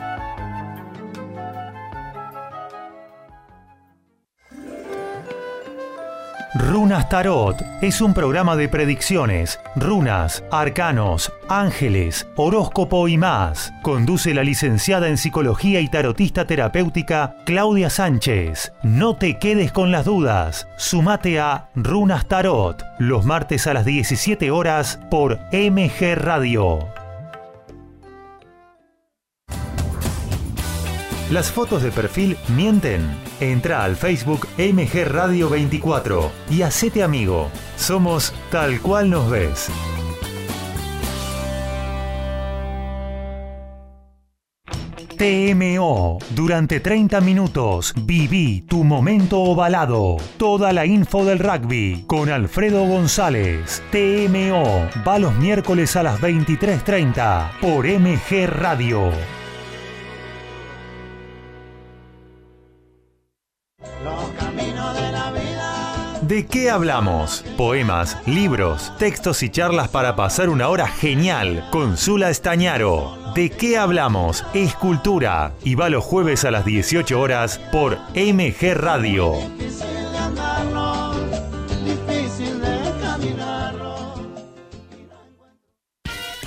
Runas Tarot es un programa de predicciones, runas, arcanos, ángeles, horóscopo y más. Conduce la licenciada en psicología y tarotista terapéutica Claudia Sánchez. No te quedes con las dudas. Sumate a Runas Tarot los martes a las 17 horas por MG Radio. ¿Las fotos de perfil mienten? Entra al Facebook MG Radio 24 y hacete amigo. Somos tal cual nos ves. TMO. Durante 30 minutos viví tu momento ovalado. Toda la info del rugby con Alfredo González. TMO. Va los miércoles a las 23.30 por MG Radio. ¿De qué hablamos? Poemas, libros, textos y charlas para pasar una hora genial con Zula Estañaro. ¿De qué hablamos? Es cultura y va los jueves a las 18 horas por MG Radio.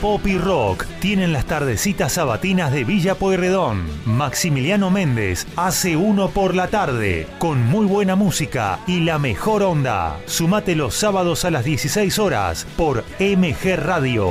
Pop y Rock tienen las tardecitas sabatinas de Villa Pueyrredón. Maximiliano Méndez hace uno por la tarde, con muy buena música y la mejor onda. Sumate los sábados a las 16 horas por MG Radio.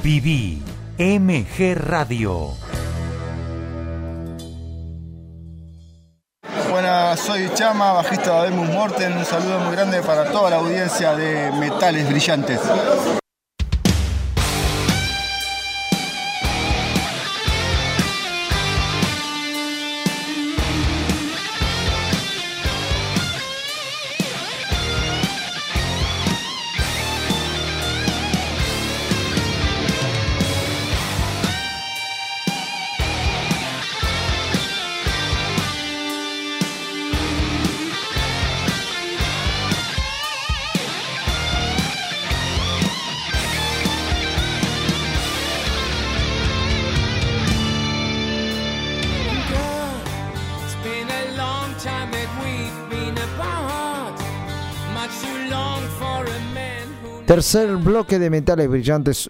Viví MG Radio. Buenas, soy Chama, bajista de Abemus Morten. Un saludo muy grande para toda la audiencia de Metales Brillantes. Tercer bloque de Metales Brillantes.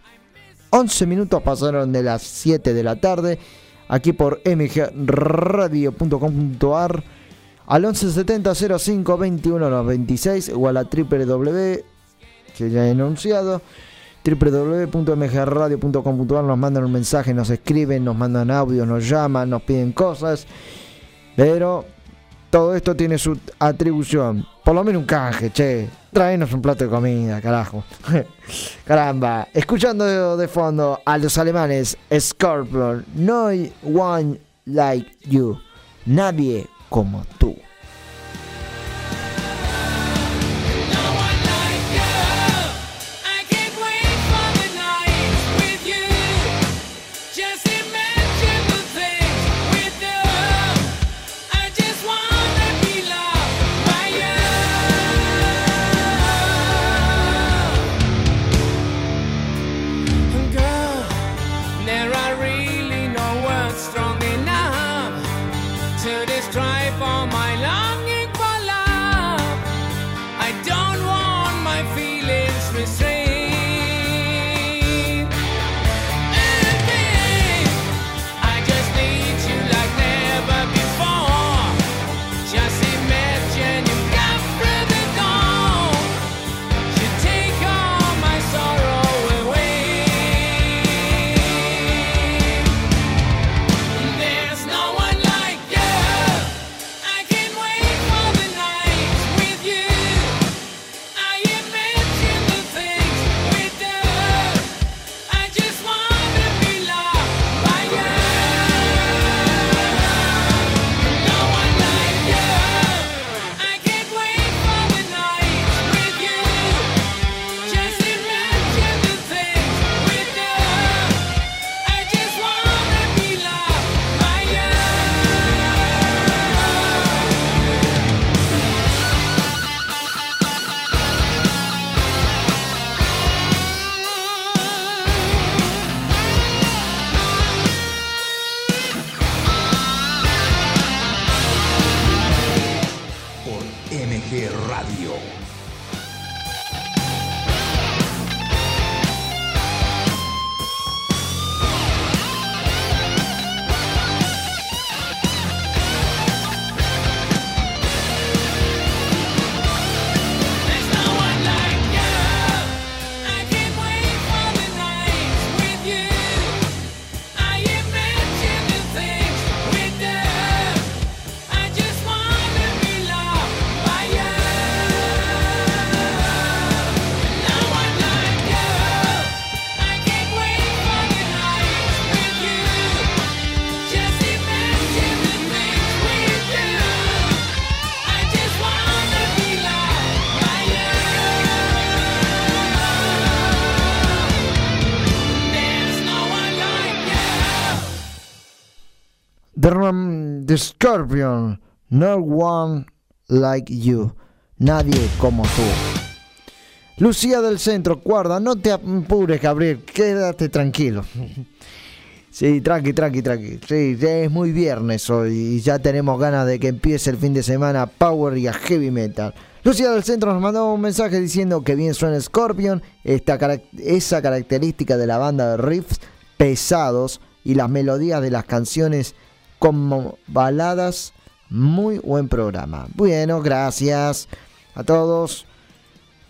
11 minutos pasaron de las 7 de la tarde. Aquí por mgradio.com.ar al 1170 05 21 96 o a la www que ya he anunciado www.mgradio.com.ar nos mandan un mensaje, nos escriben, nos mandan audios, nos llaman, nos piden cosas. Pero todo esto tiene su atribución. Por lo menos un canje, che. Traenos un plato de comida, carajo. Caramba. Escuchando de fondo a los alemanes Scorpion. No one like you. Nadie como tú. Scorpion, No One Like You, Nadie como tú. Lucía del Centro, guarda, no te apures, Gabriel, quédate tranquilo. Sí, tranqui, tranqui, tranqui. Sí, ya es muy viernes hoy y ya tenemos ganas de que empiece el fin de semana Power y a Heavy Metal. Lucía del Centro nos mandó un mensaje diciendo que bien suena Scorpion, esta, esa característica de la banda de riffs pesados y las melodías de las canciones como baladas. Muy buen programa. Bueno, gracias a todos.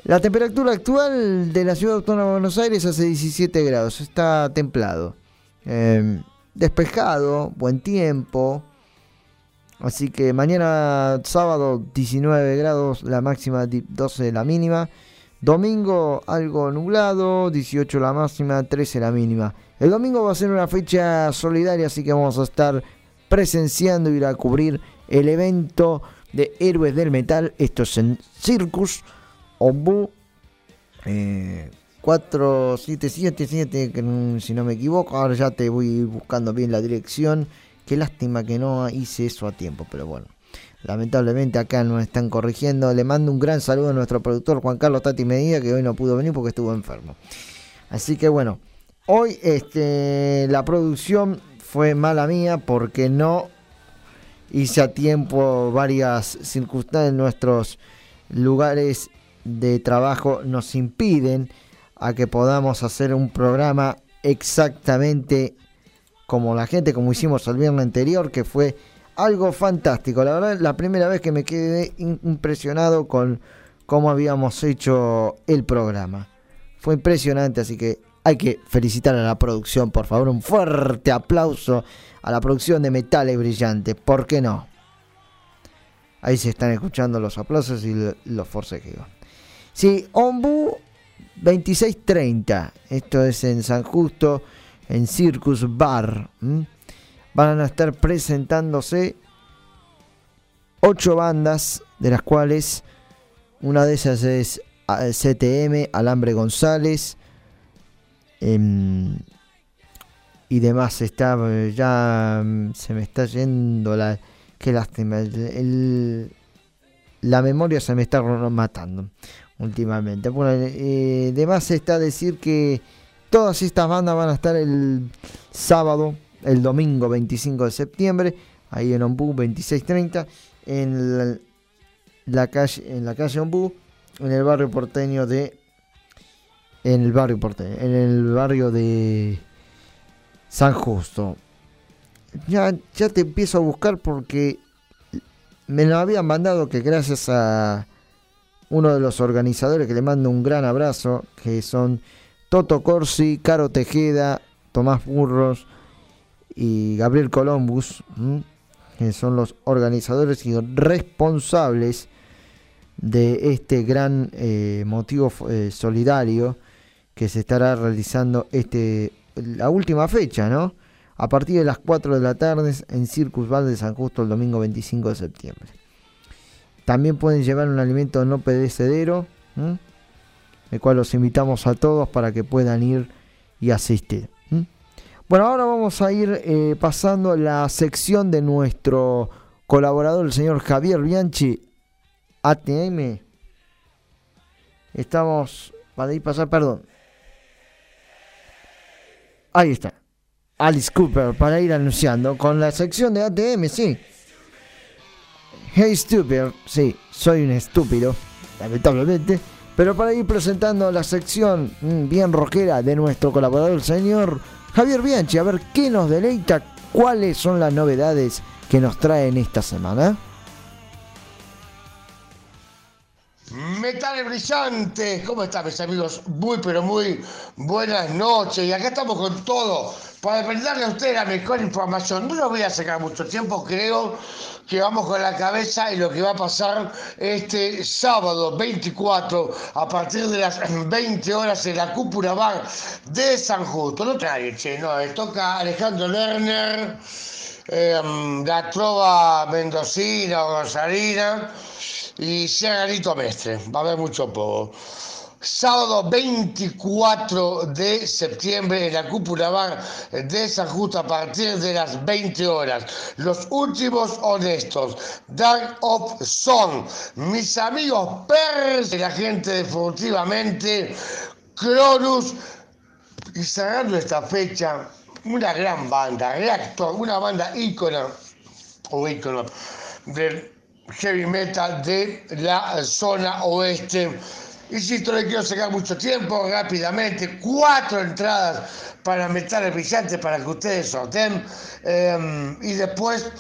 La temperatura actual de la ciudad autónoma de Buenos Aires hace 17 grados, está templado. Eh, despejado, buen tiempo. Así que mañana sábado 19 grados la máxima, di- 12 la mínima. Domingo algo nublado, 18 la máxima, 13 la mínima. El domingo va a ser una fecha solidaria, así que vamos a estar presenciando y ir a cubrir el evento de Héroes del Metal. Esto es en Circus Obu eh, 4777, que no- si no me equivoco. Ahora ya te voy buscando bien la dirección. Qué lástima que no hice eso a tiempo, pero bueno. Lamentablemente acá nos están corrigiendo. Le mando un gran saludo a nuestro productor Juan Carlos Tati Medida, que hoy no pudo venir porque estuvo enfermo. Así que bueno, hoy este, la producción fue mala mía porque no hice a tiempo varias circunstancias. Nuestros lugares de trabajo nos impiden a que podamos hacer un programa exactamente como la gente, como hicimos el viernes anterior, que fue algo fantástico. La verdad, la primera vez que me quedé impresionado con cómo habíamos hecho el programa. Fue impresionante, así que hay que felicitar a la producción, por favor. Un fuerte aplauso a la producción de Metales Brillantes. ¿Por qué no? Ahí se están escuchando los aplausos y lo- los forcejeos. Sí, Ombu 2630. Esto es en San Justo, en Circus Bar. Van a estar presentándose ocho bandas, de las cuales una de esas es ah, CTM, Alambre González. Em, y demás está ya mm, se me está yendo la qué lástima la memoria se me está matando últimamente. Bueno eh, de más está decir que todas estas bandas van a estar el sábado el domingo 25 de septiembre ahí en Ombú 2630 en la, la calle en la calle Ombú en el barrio porteño de en el barrio en el barrio de San Justo. Ya, ya te empiezo a buscar porque me lo habían mandado que gracias a uno de los organizadores que le mando un gran abrazo, que son Toto Corsi, Caro Tejeda, Tomás Burros y Gabriel Columbus, ¿m? que son los organizadores y responsables de este gran eh, motivo eh, solidario que se estará realizando este la última fecha, ¿no? A partir de las 4 de la tarde en Circus Val de San Justo el domingo 25 de septiembre. También pueden llevar un alimento no perecedero, ¿m? el cual los invitamos a todos para que puedan ir y asistir. Bueno, ahora vamos a ir eh, pasando la sección de nuestro colaborador, el señor Javier Bianchi, ATM. Estamos, para ir pasar, perdón. Ahí está. Alice Cooper para ir anunciando con la sección de ATM, sí. Hey Stupid, sí, soy un estúpido, lamentablemente. Pero para ir presentando la sección mm, bien rockera de nuestro colaborador, el señor Javier Bianchi, a ver qué nos deleita, cuáles son las novedades que nos traen esta semana. Metales brillantes, ¿cómo están mis amigos? Muy pero muy buenas noches y acá estamos con todo para brindarle a ustedes la mejor información. No lo voy a sacar mucho tiempo, creo que vamos con la cabeza y lo que va a pasar este sábado 24 a partir de las 20 horas en la Cúpula Bar de San Justo. No trae, che, no, toca Alejandro Lerner, eh, la trova mendocina o rosarina y Ciagarito Mestre. Va a haber mucho poco. sábado 24 de septiembre en la cúpula bar de San Justo a partir de las 20 horas. Los últimos honestos, Dark of Song, mis amigos perros de la gente definitivamente, Cronus, y cerrando esta fecha, una gran banda, Reactor, una banda ícono o ícono del heavy metal de la zona oeste. Insisto, le quiero sacar mucho tiempo, rápidamente, cuatro entradas para Metal Brillante para que ustedes sorteen. Eh, y después,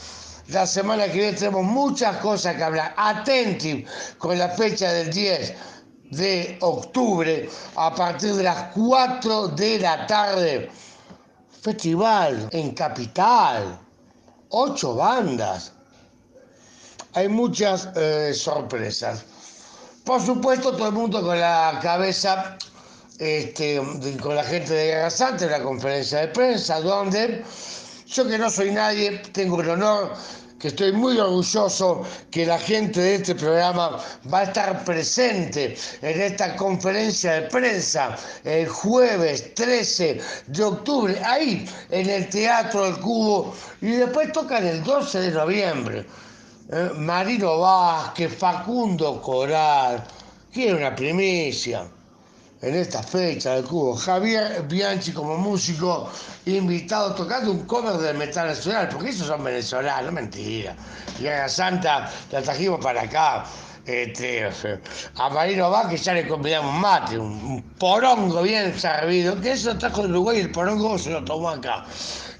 la semana que viene tenemos muchas cosas que hablar. Atenti con la fecha del 10 de octubre a partir de las 4 de la tarde. Festival en Capital. Ocho bandas. Hay muchas eh, sorpresas. Por supuesto, todo el mundo con la cabeza, este, con la gente de Guerra en la conferencia de prensa, donde yo que no soy nadie, tengo el honor, que estoy muy orgulloso que la gente de este programa va a estar presente en esta conferencia de prensa el jueves 13 de octubre, ahí en el Teatro del Cubo, y después tocan el 12 de noviembre. Eh, Marino Vázquez, Facundo Coral, quiere una primicia en esta fecha del cubo. Javier Bianchi como músico invitado tocando un cover del metal nacional, porque esos son venezolanos, mentira. Y a Santa la trajimos para acá. Este, a Marino Vázquez ya le convidamos mate, un, un porongo bien servido, que eso trajo de Uruguay y el porongo se lo tomó acá.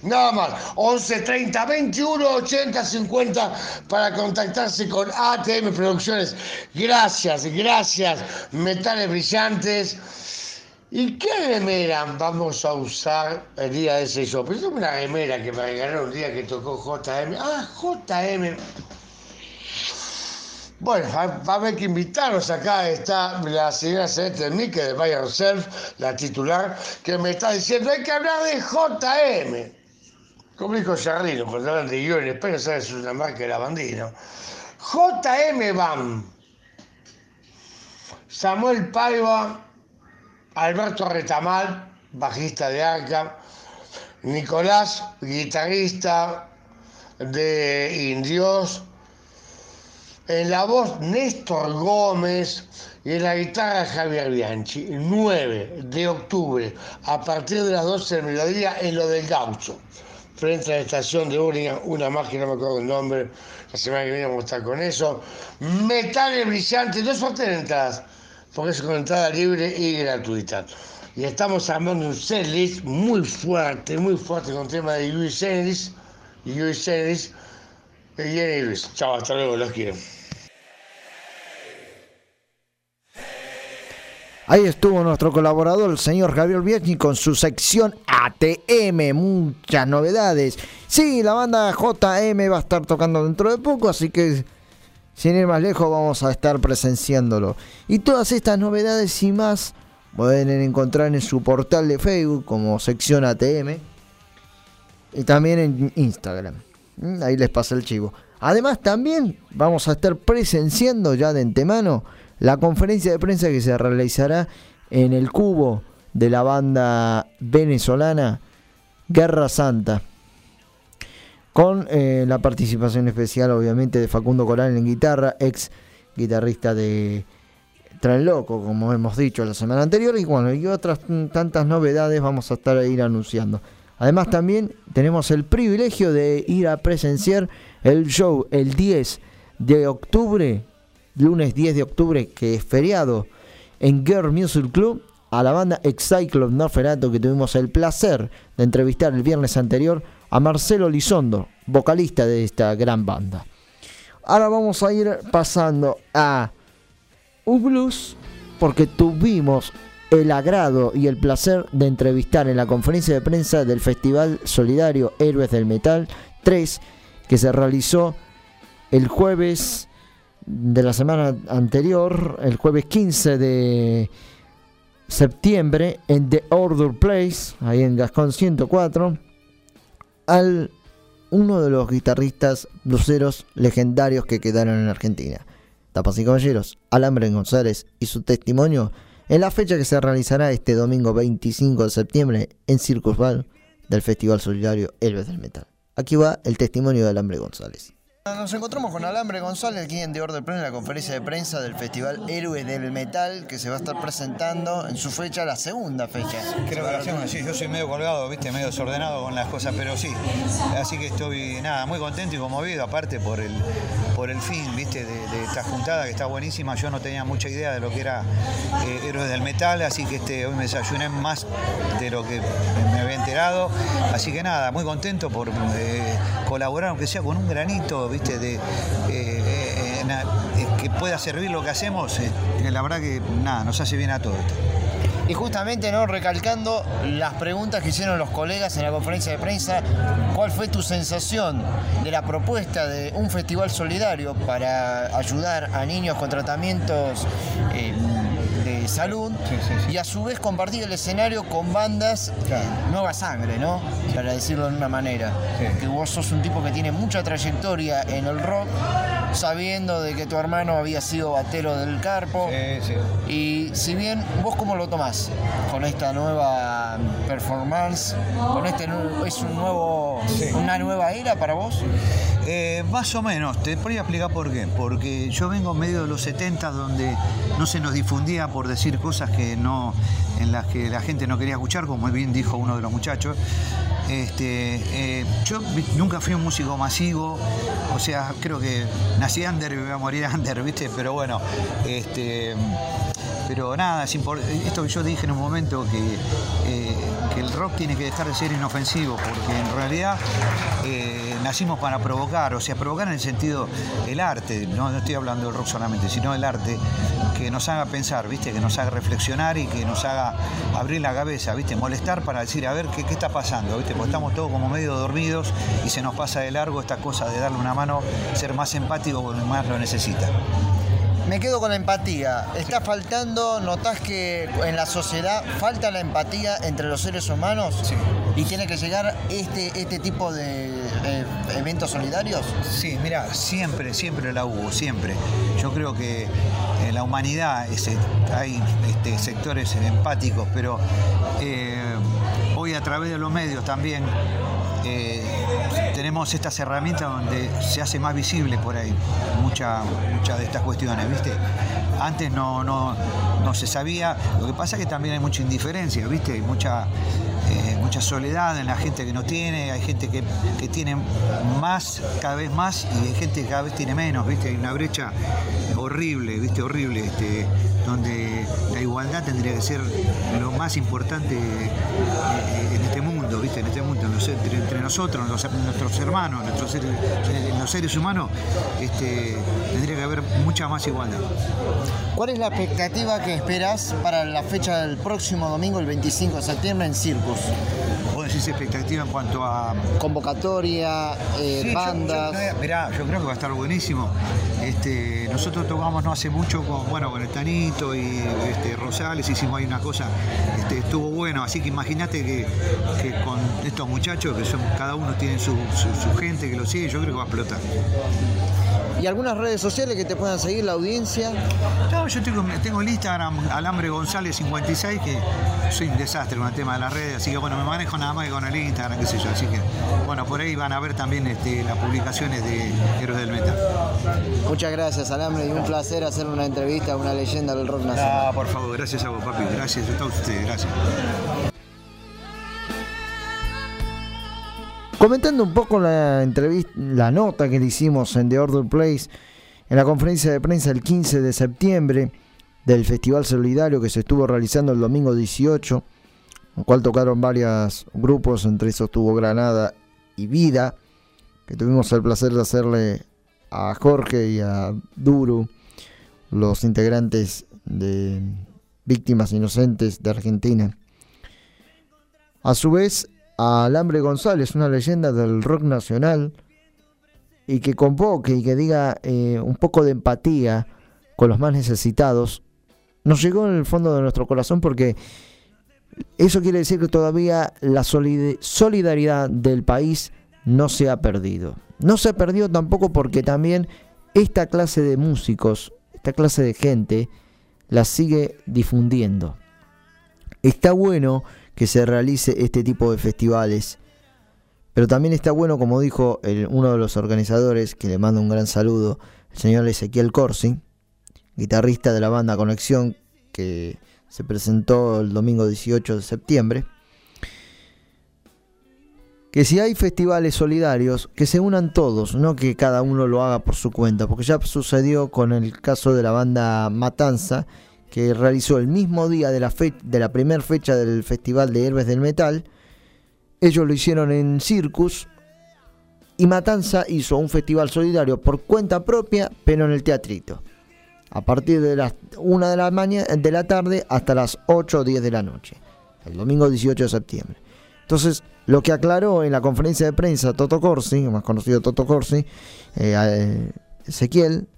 Nada más, 11 30 21 80 50 para contactarse con ATM Producciones. Gracias, gracias, Metales Brillantes. ¿Y qué remera vamos a usar el día de ese show? Pero una remera que me regalaron un día que tocó JM. Ah, JM. Bueno, va a haber que invitarnos acá. Está la señora Celeste de Bayer Self, la titular, que me está diciendo hay que hablar de JM. Como dijo hablan de yo en España, sabes, es una marca de lavandino. JM Bam. Samuel Paiva, Alberto Retamal, bajista de Arca, Nicolás, guitarrista de Indios, en la voz Néstor Gómez. Y en la guitarra Javier Bianchi, 9 de octubre, a partir de las 12 del mediodía en lo del Gaucho, frente a la estación de Urlingan, una que no me acuerdo el nombre, la semana que viene vamos a estar con eso. Metales brillantes, no sorteen entradas, porque es con entrada libre y gratuita. Y estamos armando un setlist muy fuerte, muy fuerte con tema de Luis Ennis Luis Ennis y Luis. Chao, hasta luego, los quiero. Ahí estuvo nuestro colaborador, el señor Javier Bianchi, con su sección ATM, muchas novedades. Sí, la banda JM va a estar tocando dentro de poco, así que sin ir más lejos vamos a estar presenciándolo. Y todas estas novedades y más pueden encontrar en su portal de Facebook como sección ATM y también en Instagram. Mm, Ahí les pasa el chivo. Además también vamos a estar presenciando ya de antemano la conferencia de prensa que se realizará en el cubo de la banda venezolana Guerra Santa. Con eh, la participación especial obviamente de Facundo Coral en guitarra, ex guitarrista de Tren Loco, como hemos dicho la semana anterior, y bueno, y otras tantas novedades vamos a estar a ir anunciando. Además también tenemos el privilegio de ir a presenciar el show el 10 de octubre, lunes 10 de octubre, que es feriado, en Girl Music Club, a la banda Excite Norferato, que tuvimos el placer de entrevistar el viernes anterior a Marcelo Lizondo, vocalista de esta gran banda. Ahora vamos a ir pasando a un blues, porque tuvimos el agrado y el placer de entrevistar en la conferencia de prensa del Festival Solidario Héroes del Metal 3, que se realizó el jueves de la semana anterior, el jueves 15 de septiembre, en The Order Place, ahí en Gascón 104, al uno de los guitarristas bluseros legendarios que quedaron en Argentina. Tapas y caballeros, Alambre González y su testimonio en la fecha que se realizará este domingo 25 de septiembre en Circus Val del Festival Solidario Héroes del Metal. Aquí va el testimonio de Alambre González. Nos encontramos con Alambre González aquí en The Order Play en la conferencia de prensa del Festival Héroes del Metal que se va a estar presentando en su fecha, la segunda fecha. Creo que la segunda, sí, yo soy medio colgado, viste, medio desordenado con las cosas, pero sí. Así que estoy, nada, muy contento y conmovido, aparte por el, por el fin, viste, de, de esta juntada que está buenísima. Yo no tenía mucha idea de lo que era eh, Héroes del Metal, así que este, hoy me desayuné más de lo que me había enterado. Así que nada, muy contento por eh, colaborar, aunque sea con un granito, viste, de. eh, eh, eh, que pueda servir lo que hacemos, la verdad que nada, nos hace bien a todos. Y justamente, ¿no? Recalcando las preguntas que hicieron los colegas en la conferencia de prensa, ¿cuál fue tu sensación de la propuesta de un festival solidario para ayudar a niños con tratamientos de salud y a su vez compartir el escenario con bandas eh, nueva sangre, ¿no? Para decirlo de una manera. Que vos sos un tipo que tiene mucha trayectoria en el rock, sabiendo de que tu hermano había sido batero del Carpo. Y si bien vos cómo lo tomás con esta nueva performance, con este es un nuevo una nueva era para vos. Eh, más o menos, te voy a explicar por qué. Porque yo vengo en medio de los 70 donde no se nos difundía por decir cosas que no, en las que la gente no quería escuchar, como bien dijo uno de los muchachos. Este, eh, yo nunca fui un músico masivo, o sea, creo que nací under y me voy a morir under, ¿viste? Pero bueno, este, pero nada, impor- esto que yo dije en un momento que, eh, que el rock tiene que dejar de ser inofensivo, porque en realidad eh, nacimos para provocar, o sea, provocar en el sentido el arte, no, no estoy hablando del rock solamente, sino el arte que nos haga pensar, ¿viste? que nos haga reflexionar y que nos haga abrir la cabeza, ¿viste? molestar para decir, a ver, ¿qué, qué está pasando? ¿viste? Porque estamos todos como medio dormidos y se nos pasa de largo esta cosa de darle una mano, ser más empático cuando más lo necesita. Me quedo con la empatía. Está faltando, notás que en la sociedad falta la empatía entre los seres humanos y tiene que llegar este, este tipo de eh, eventos solidarios. Sí, mira, siempre, siempre la hubo, siempre. Yo creo que en la humanidad hay este, sectores empáticos, pero eh, hoy a través de los medios también eh, tenemos estas herramientas donde se hace más visible por ahí muchas muchas de estas cuestiones, ¿viste? Antes no, no, no se sabía, lo que pasa es que también hay mucha indiferencia, ¿viste? Hay mucha, eh, mucha soledad en la gente que no tiene, hay gente que, que tiene más, cada vez más, y hay gente que cada vez tiene menos, ¿viste? Hay una brecha horrible, ¿viste? Horrible, este, donde la igualdad tendría que ser lo más importante eh, en este mundo, ¿viste? En este mundo, entre, nosotros, nuestros hermanos, nuestros eh, los seres humanos, este, tendría que haber mucha más igualdad. ¿Cuál es la expectativa que esperás para la fecha del próximo domingo, el 25 de septiembre, en Circus? ¿Vos decís expectativa en cuanto a Convocatoria, eh, Sí, yo- bandas. yo- mirá, yo creo que va a estar buenísimo. Este, nosotros tocamos no hace mucho con, bueno, con el Tanito y este, Rosales, hicimos ahí una cosa, este, estuvo bueno, así que imagínate que, que con estos muchachos, que son, cada uno tiene su, su- su gente que lo sigue, yo creo que va a explotar. ¿Y algunas redes sociales que te puedan seguir la audiencia? No, yo tengo, tengo el Instagram, Alambre González 56, que soy un desastre con el tema de las redes, así que bueno, me manejo nada más que con el Instagram, qué sé yo, así que bueno, por ahí van a ver también este, las publicaciones de Héroes del Metal. Muchas gracias, Alambre, y un placer hacer una entrevista a una leyenda del rock nacional. Ah, por favor, gracias a vos, papi, gracias a todos ustedes, gracias. Comentando un poco la entrevista, la nota que le hicimos en The Order Place en la conferencia de prensa el 15 de septiembre del Festival Solidario que se estuvo realizando el domingo 18, en cual tocaron varios grupos, entre esos estuvo Granada y Vida, que tuvimos el placer de hacerle a Jorge y a Duru, los integrantes de Víctimas Inocentes de Argentina. A su vez, Alambre González, una leyenda del rock nacional, y que convoque y que diga eh, un poco de empatía con los más necesitados, nos llegó en el fondo de nuestro corazón porque eso quiere decir que todavía la solidaridad del país no se ha perdido. No se perdió tampoco porque también esta clase de músicos, esta clase de gente, las sigue difundiendo. Está bueno que se realice este tipo de festivales, pero también está bueno, como dijo el- uno de los organizadores, que le mando un gran saludo, el señor Ezequiel Corsi, guitarrista de la banda Conexión, que se presentó el domingo 18 de septiembre, que si hay festivales solidarios, que se unan todos, no que cada uno lo haga por su cuenta, porque ya sucedió con el caso de la banda Matanza, que realizó el mismo día de la, primera fecha del Festival de Héroes del Metal, ellos lo hicieron en Circus, y Matanza hizo un festival solidario por cuenta propia, pero en el teatrito. A partir de las 1 de la, de la tarde hasta las 8 o 10 de la noche. El domingo 18 de septiembre. Entonces, lo que aclaró en la conferencia de prensa Toto Corsi, más conocido Toto Corsi, eh, eh, Ezequiel,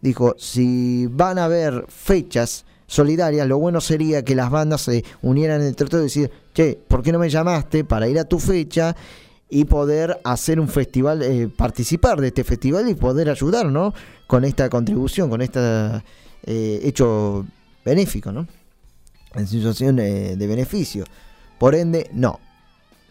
dijo, si van a haber fechas solidarias, lo bueno sería que las bandas se unieran entre todos y decir, che, ¿por qué no me llamaste para ir a tu fecha y poder hacer un festival, eh, participar de este festival y poder ayudar, ¿no? Con esta contribución, con este eh, hecho benéfico, ¿no? En situación eh, de beneficio. Por ende, no.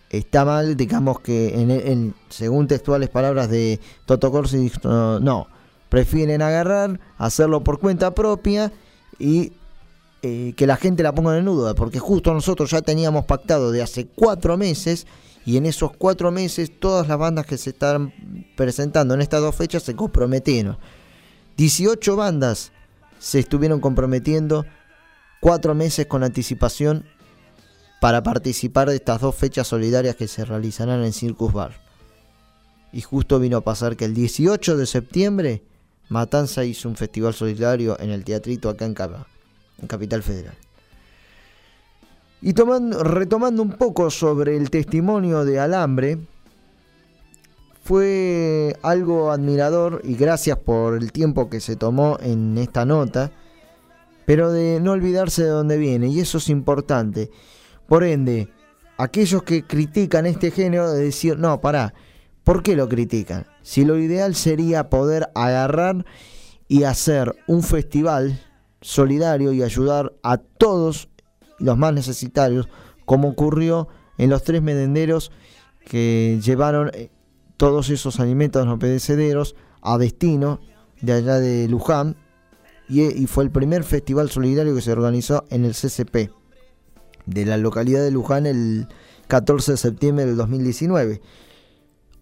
Está mal, digamos que en, en- según textuales palabras de Toto Corsi, no, no, prefieren agarrar, hacerlo por cuenta propia y eh, que la gente la ponga en duda, porque justo nosotros ya teníamos pactado de hace cuatro meses y en esos cuatro meses todas las bandas que se están presentando en estas dos fechas se comprometieron. 18 bandas se estuvieron comprometiendo cuatro meses con anticipación para participar de estas dos fechas solidarias que se realizarán en Circus Bar. Y justo vino a pasar que el 18 de septiembre Matanza hizo un festival solidario en el teatrito acá en, Cava, en Capital Federal. Y tomando, retomando un poco sobre el testimonio de Alambre, fue algo admirador y gracias por el tiempo que se tomó en esta nota, pero de no olvidarse de dónde viene, y eso es importante. Por ende, aquellos que critican este género de decir, no, pará, ¿por qué lo critican? Si lo ideal sería poder agarrar y hacer un festival solidario y ayudar a todos los más necesitados, como ocurrió en los tres merenderos que llevaron eh, todos esos alimentos no perecederos a destino de allá de Luján y, y fue el primer festival solidario que se organizó en el CCP de la localidad de Luján el 14 de septiembre del 2019.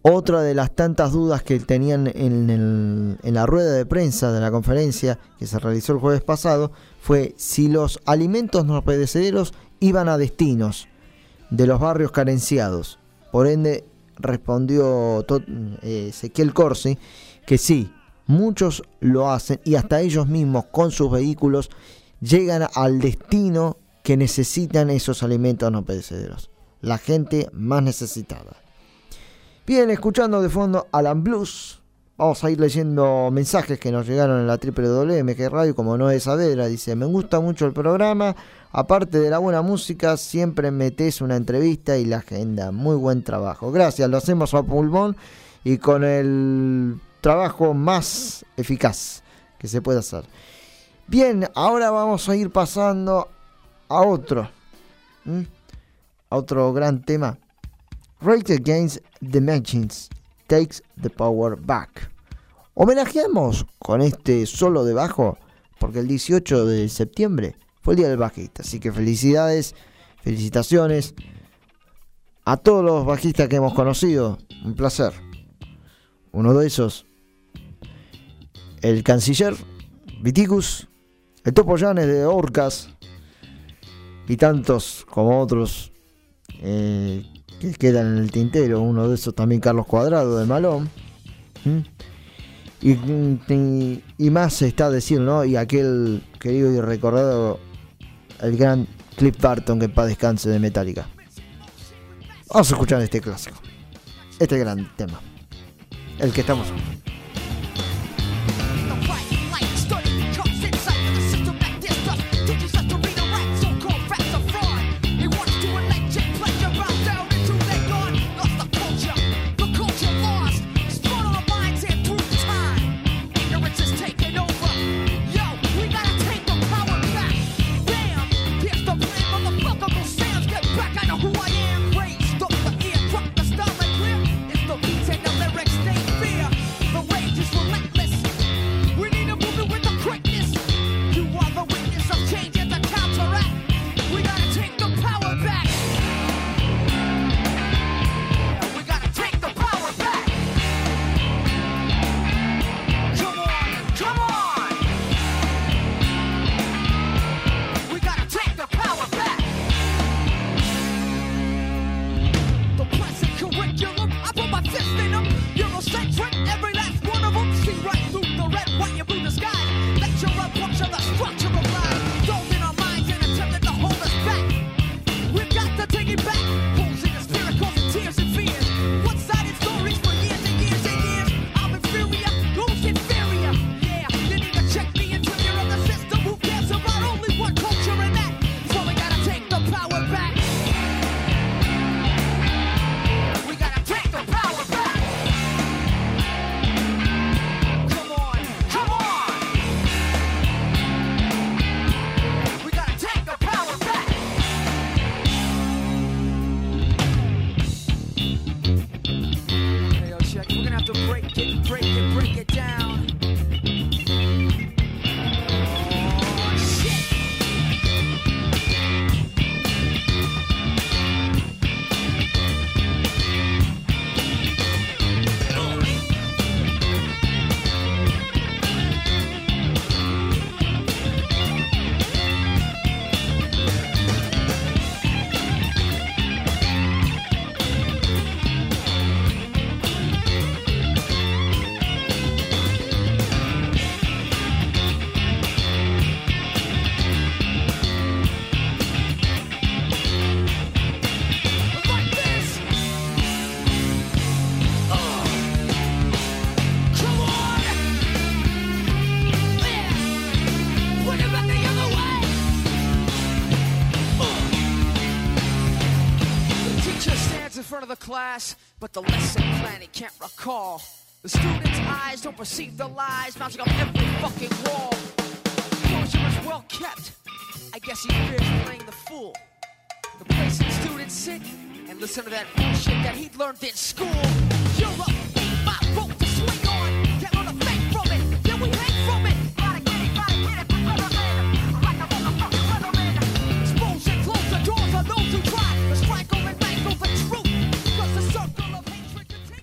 Otra de las tantas dudas que tenían en, la rueda de prensa de la conferencia que se realizó el jueves pasado fue si los alimentos no perecederos iban a destinos de los barrios carenciados. Por ende, respondió eh, Ezequiel Corsi que sí, muchos lo hacen y hasta ellos mismos con sus vehículos llegan al destino que necesitan esos alimentos no perecederos. La gente más necesitada. Bien, escuchando de fondo Alan Blues. Vamos a ir leyendo mensajes que nos llegaron en la www.mg Radio, como Noé Saavedra. Dice, me gusta mucho el programa. Aparte de la buena música, siempre metes una entrevista y la agenda. Muy buen trabajo. Gracias, lo hacemos a pulmón y con el trabajo más eficaz que se puede hacer. Bien, ahora vamos a ir pasando a otro. A otro gran tema. Rage Against the Machines Takes the Power Back. Homenajeamos con este solo de bajo, porque el 18 de septiembre fue el día del bajista. Así que felicidades, felicitaciones a todos los bajistas que hemos conocido. Un placer. Uno de esos, el canciller Viticus, el Topo Llanes de Orcas y tantos como otros eh, que quedan en el tintero. Uno de esos también Carlos Cuadrado de Malón. ¿Mm? Y, y- más está decir, ¿no? Y aquel querido y recordado, el gran Cliff Barton, que paz descanse de Metallica. Vamos a escuchar este clásico. Este gran tema. El que estamos.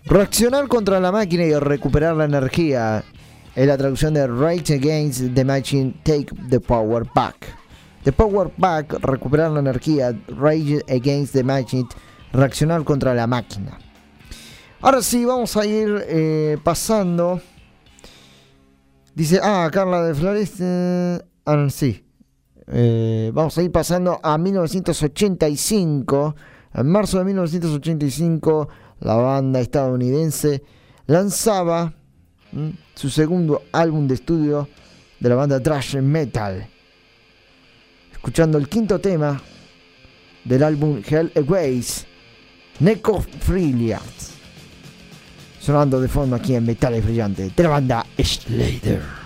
Reaccionar contra la máquina y recuperar la energía es la traducción de Rage Against the Machine Take the Power Back. The Power Back, recuperar la energía, Rage Against the Machine, reaccionar contra la máquina. Ahora sí, vamos a ir eh, pasando. Dice, ah, Carla de Flores. Eh, ah, sí. Eh, vamos a ir pasando a 1985. En marzo de 1985 la banda estadounidense lanzaba su segundo álbum de estudio de la banda Thrash Metal. Escuchando el quinto tema del álbum Hell Aways, Neko Necrophilia. Sonando de fondo aquí en Metales Brillantes de la banda Slater.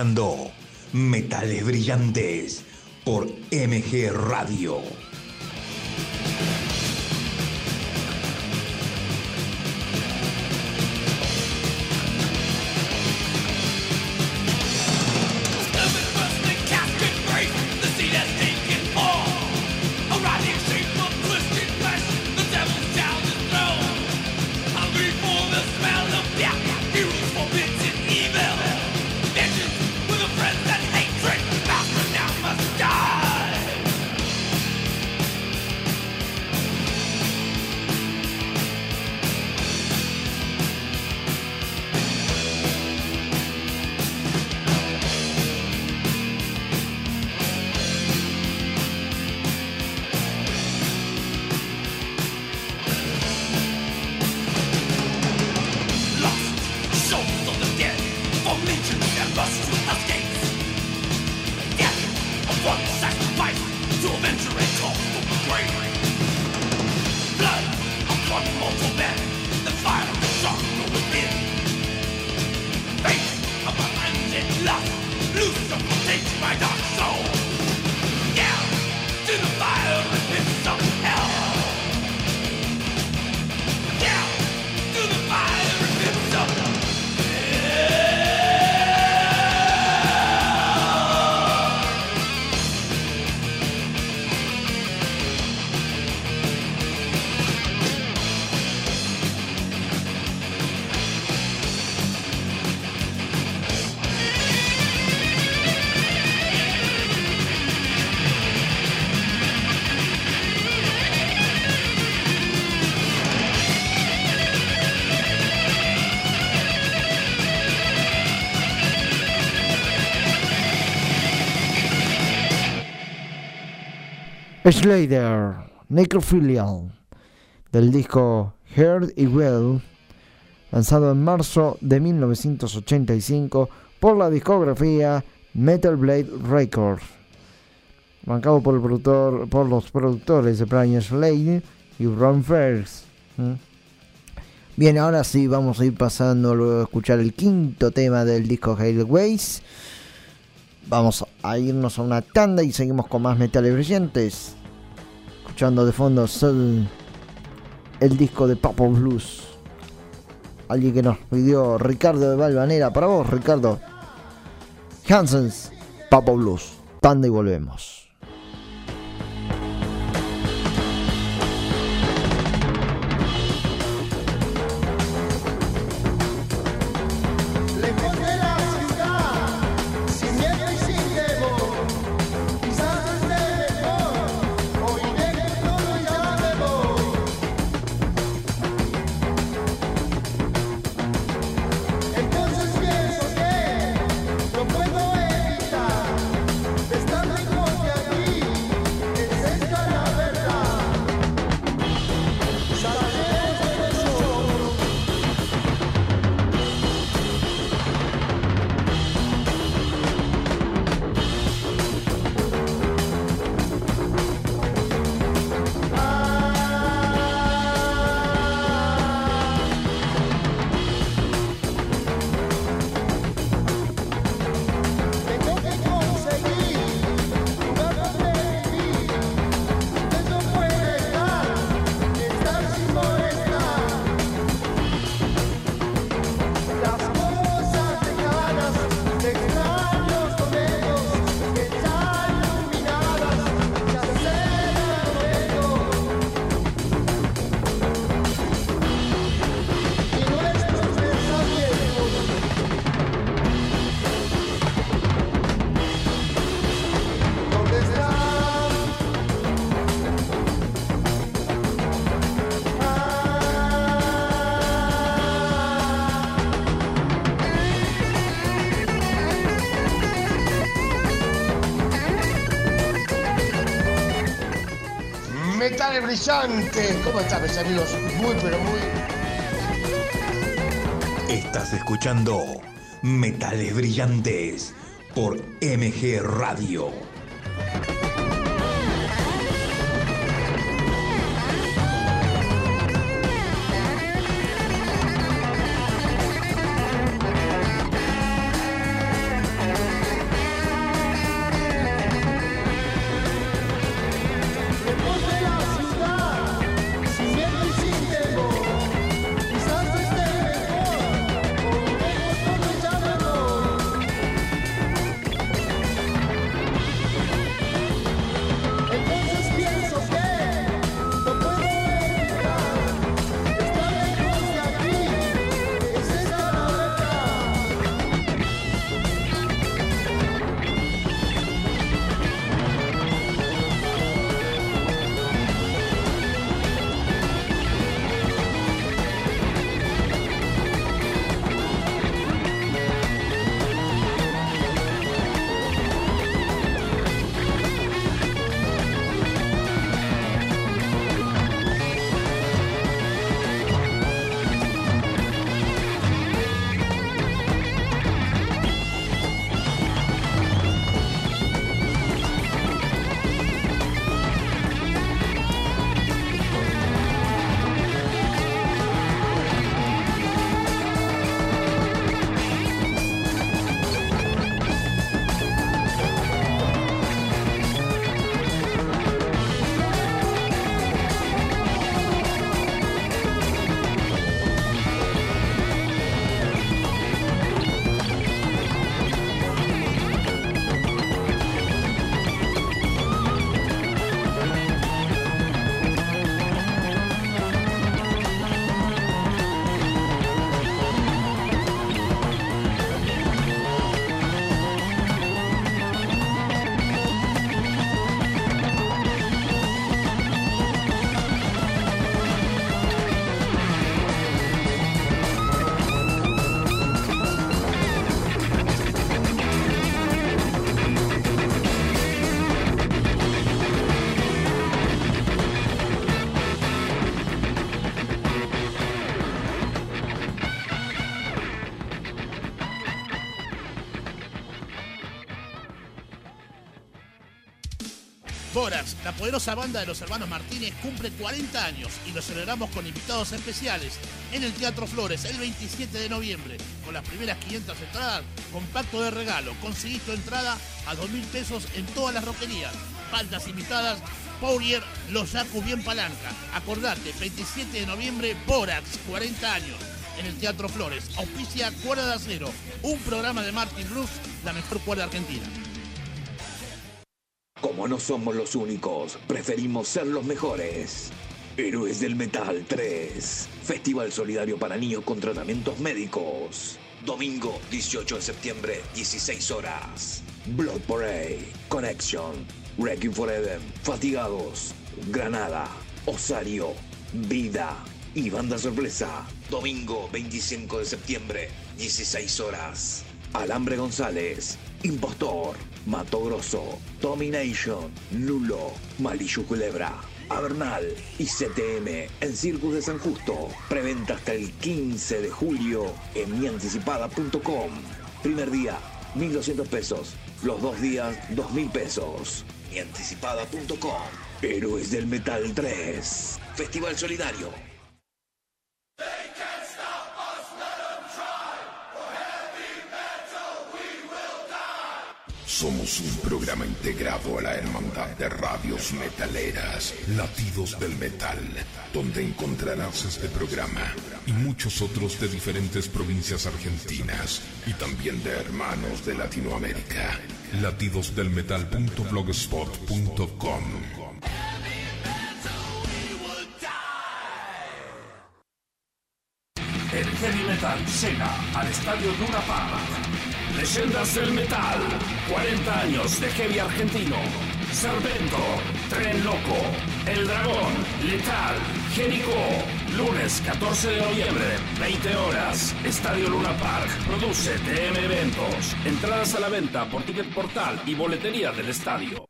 escuchando Metales Brillantes por MG Radio. Slater, Necrophilial, del disco Heard It Well, lanzado en marzo de 1985 por la discografía Metal Blade Records, bancado por, los productores de Brian Slade y Ron Ferris. Bien, ahora sí vamos a ir pasando a escuchar el quinto tema del disco Hailways. Vamos a irnos a una tanda y seguimos con más metales brillantes. Escuchando de fondo Soul, el disco de Papa Blues. Alguien que nos pidió Ricardo de Valvanera. Para vos, Ricardo. Hansens, Papa Blues. Tanda y volvemos. ¿Cómo amigos? Muy, pero muy. Estás escuchando Metales Brillantes por MG Radio. Poderosa banda de los hermanos Martínez, cumple 40 años y lo celebramos con invitados especiales en el Teatro Flores el 27 de noviembre. Con las primeras 500 entradas, con pacto de regalo. Conseguís tu entrada a 2 mil pesos en todas las roquerías. Bandas invitadas, Pourier, Los Yacu Bien Palanca. Acordate, 27 de noviembre, Borax, 40 años. En el Teatro Flores, auspicia Cuerda de Acero, un programa de Martin Blues, la mejor cuerda argentina. No somos los únicos, preferimos ser los mejores. Héroes del Metal 3. Festival solidario para niños con tratamientos médicos. Domingo 18 de septiembre, 16 horas. Blood Parade, Connection, Wrecking Forever, Fatigados, Granada, Osario, Vida y Banda Sorpresa. Domingo 25 de septiembre, 16 horas. Alambre González, Impostor, Mato Grosso, Domination, Lulo, Malillu Culebra, Avernal y CTM en Circus de San Justo. Preventa hasta el 15 de julio en mianticipada.com. Primer día, 1.200 pesos. Los dos días, 2.000 pesos. Mianticipada.com. Héroes del Metal 3. Festival Solidario. Somos un programa integrado a la Hermandad de Radios Metaleras, Latidos del Metal, donde encontrarás este programa y muchos otros de diferentes provincias argentinas y también de hermanos de Latinoamérica. Latidosdelmetal.blogspot.com El heavy metal llega al estadio Luna. Leyendas del metal, 40 años de heavy argentino. Servento, Tren Loco, El Dragón, Letal, Génico. Lunes 14 de noviembre, 20 horas. Estadio Luna Park. Produce TM Eventos. Entradas a la venta por Ticket Portal y boletería del estadio.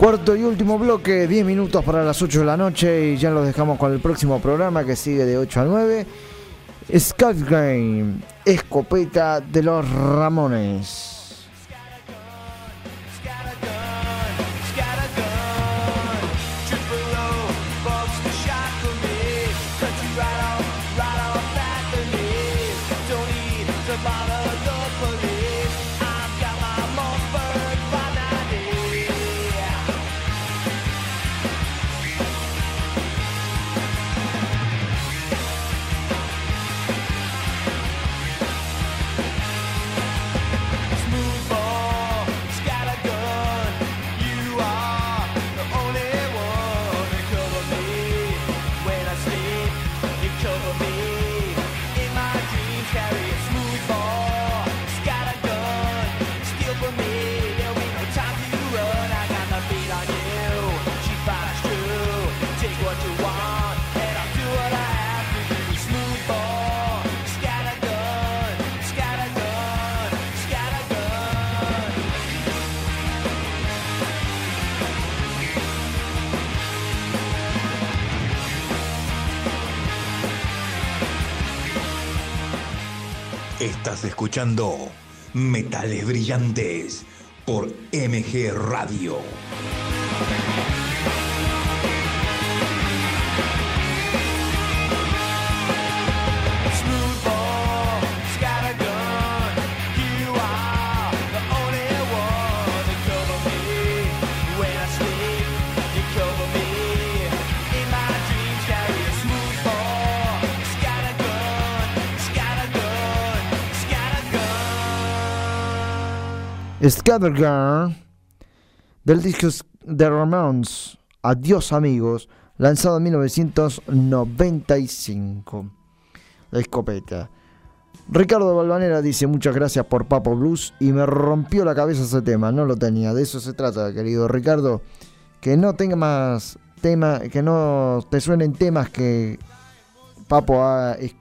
Cuarto y último bloque, 10 minutos para las 8 de la noche y ya los dejamos con el próximo programa que sigue de 8 a 9. Scout Game, escopeta de los Ramones. Estás escuchando Metales Brillantes por MG Radio. Scattergun. Scattergun del disco de Ramones Adiós amigos, lanzado en 1995. La escopeta. Ricardo Balvanera dice muchas gracias por Papo Blues y me rompió la cabeza ese tema, no lo tenía, de eso se trata, querido Ricardo. que no tenga más tema, que no te suenen temas que Papo ha es-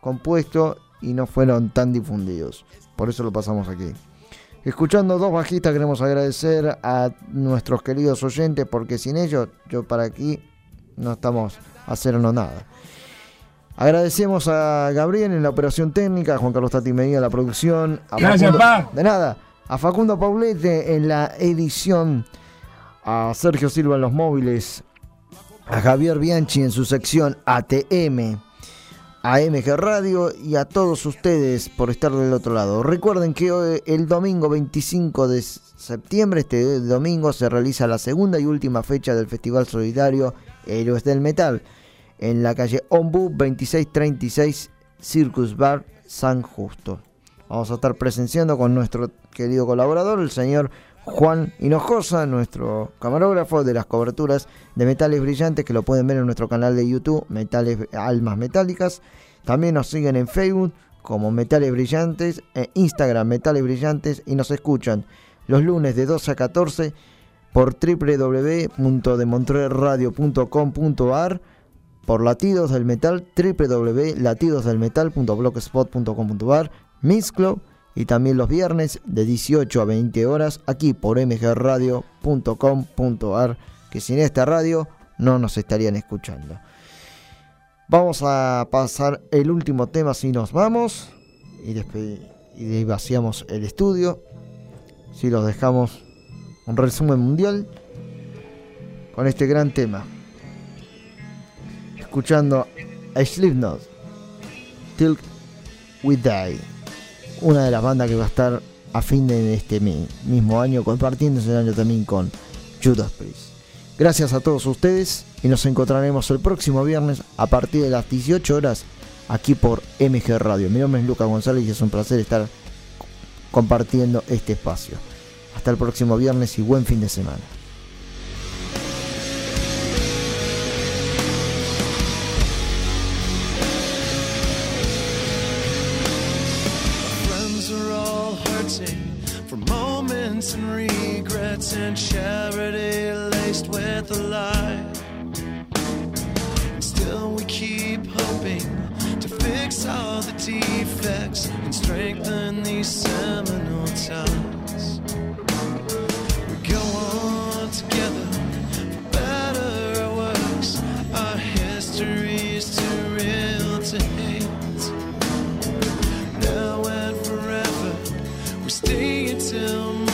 compuesto y no fueron tan difundidos. Por eso lo pasamos aquí. Escuchando dos bajistas queremos agradecer a nuestros queridos oyentes porque sin ellos yo para aquí no estamos haciendo nada. Agradecemos a Gabriel en la operación técnica, a Juan Carlos Tati Medina en la producción. A Gracias, pa. De nada. A Facundo Paulete en la edición. A Sergio Silva en los móviles. A Javier Bianchi en su sección ATM. A MG Radio y a todos ustedes por estar del otro lado. Recuerden que hoy, el domingo 25 de septiembre, este domingo, se realiza la segunda y última fecha del Festival Solidario Héroes del Metal en la calle Ombu 2636 Circus Bar San Justo. Vamos a estar presenciando con nuestro querido colaborador, el señor Juan Hinojosa, nuestro camarógrafo de las coberturas de Metales Brillantes, que lo pueden ver en nuestro canal de YouTube, Metales Almas Metálicas. También nos siguen en Facebook como Metales Brillantes, e Instagram Metales Brillantes y nos escuchan los lunes de 12 a 14 por www.demontrerradio.com.ar por Latidos del Metal, www.latidosdelmetal.blogspot.com.ar, Mixcloud y también los viernes de 18 a 20 horas aquí por mgradio.com.ar, que sin esta radio no nos estarían escuchando. Vamos a pasar el último tema si nos vamos y, y vaciamos el estudio. Si los dejamos un resumen mundial con este gran tema escuchando a Slipknot Till We Die una de las bandas que va a estar a fin de este mi- mismo año compartiéndose el año también con Judas Priest. Gracias a todos ustedes y nos encontraremos el próximo viernes a partir de las 18 horas aquí por MG Radio. Mi nombre es Lucas González y es un placer estar compartiendo este espacio. Hasta el próximo viernes y buen fin de semana and regrets and charity laced with a lie. And still we keep hoping to fix all the defects and strengthen these seminal ties. We go on together for better or worse. Our history's too real to hate. Now and forever, we stay until.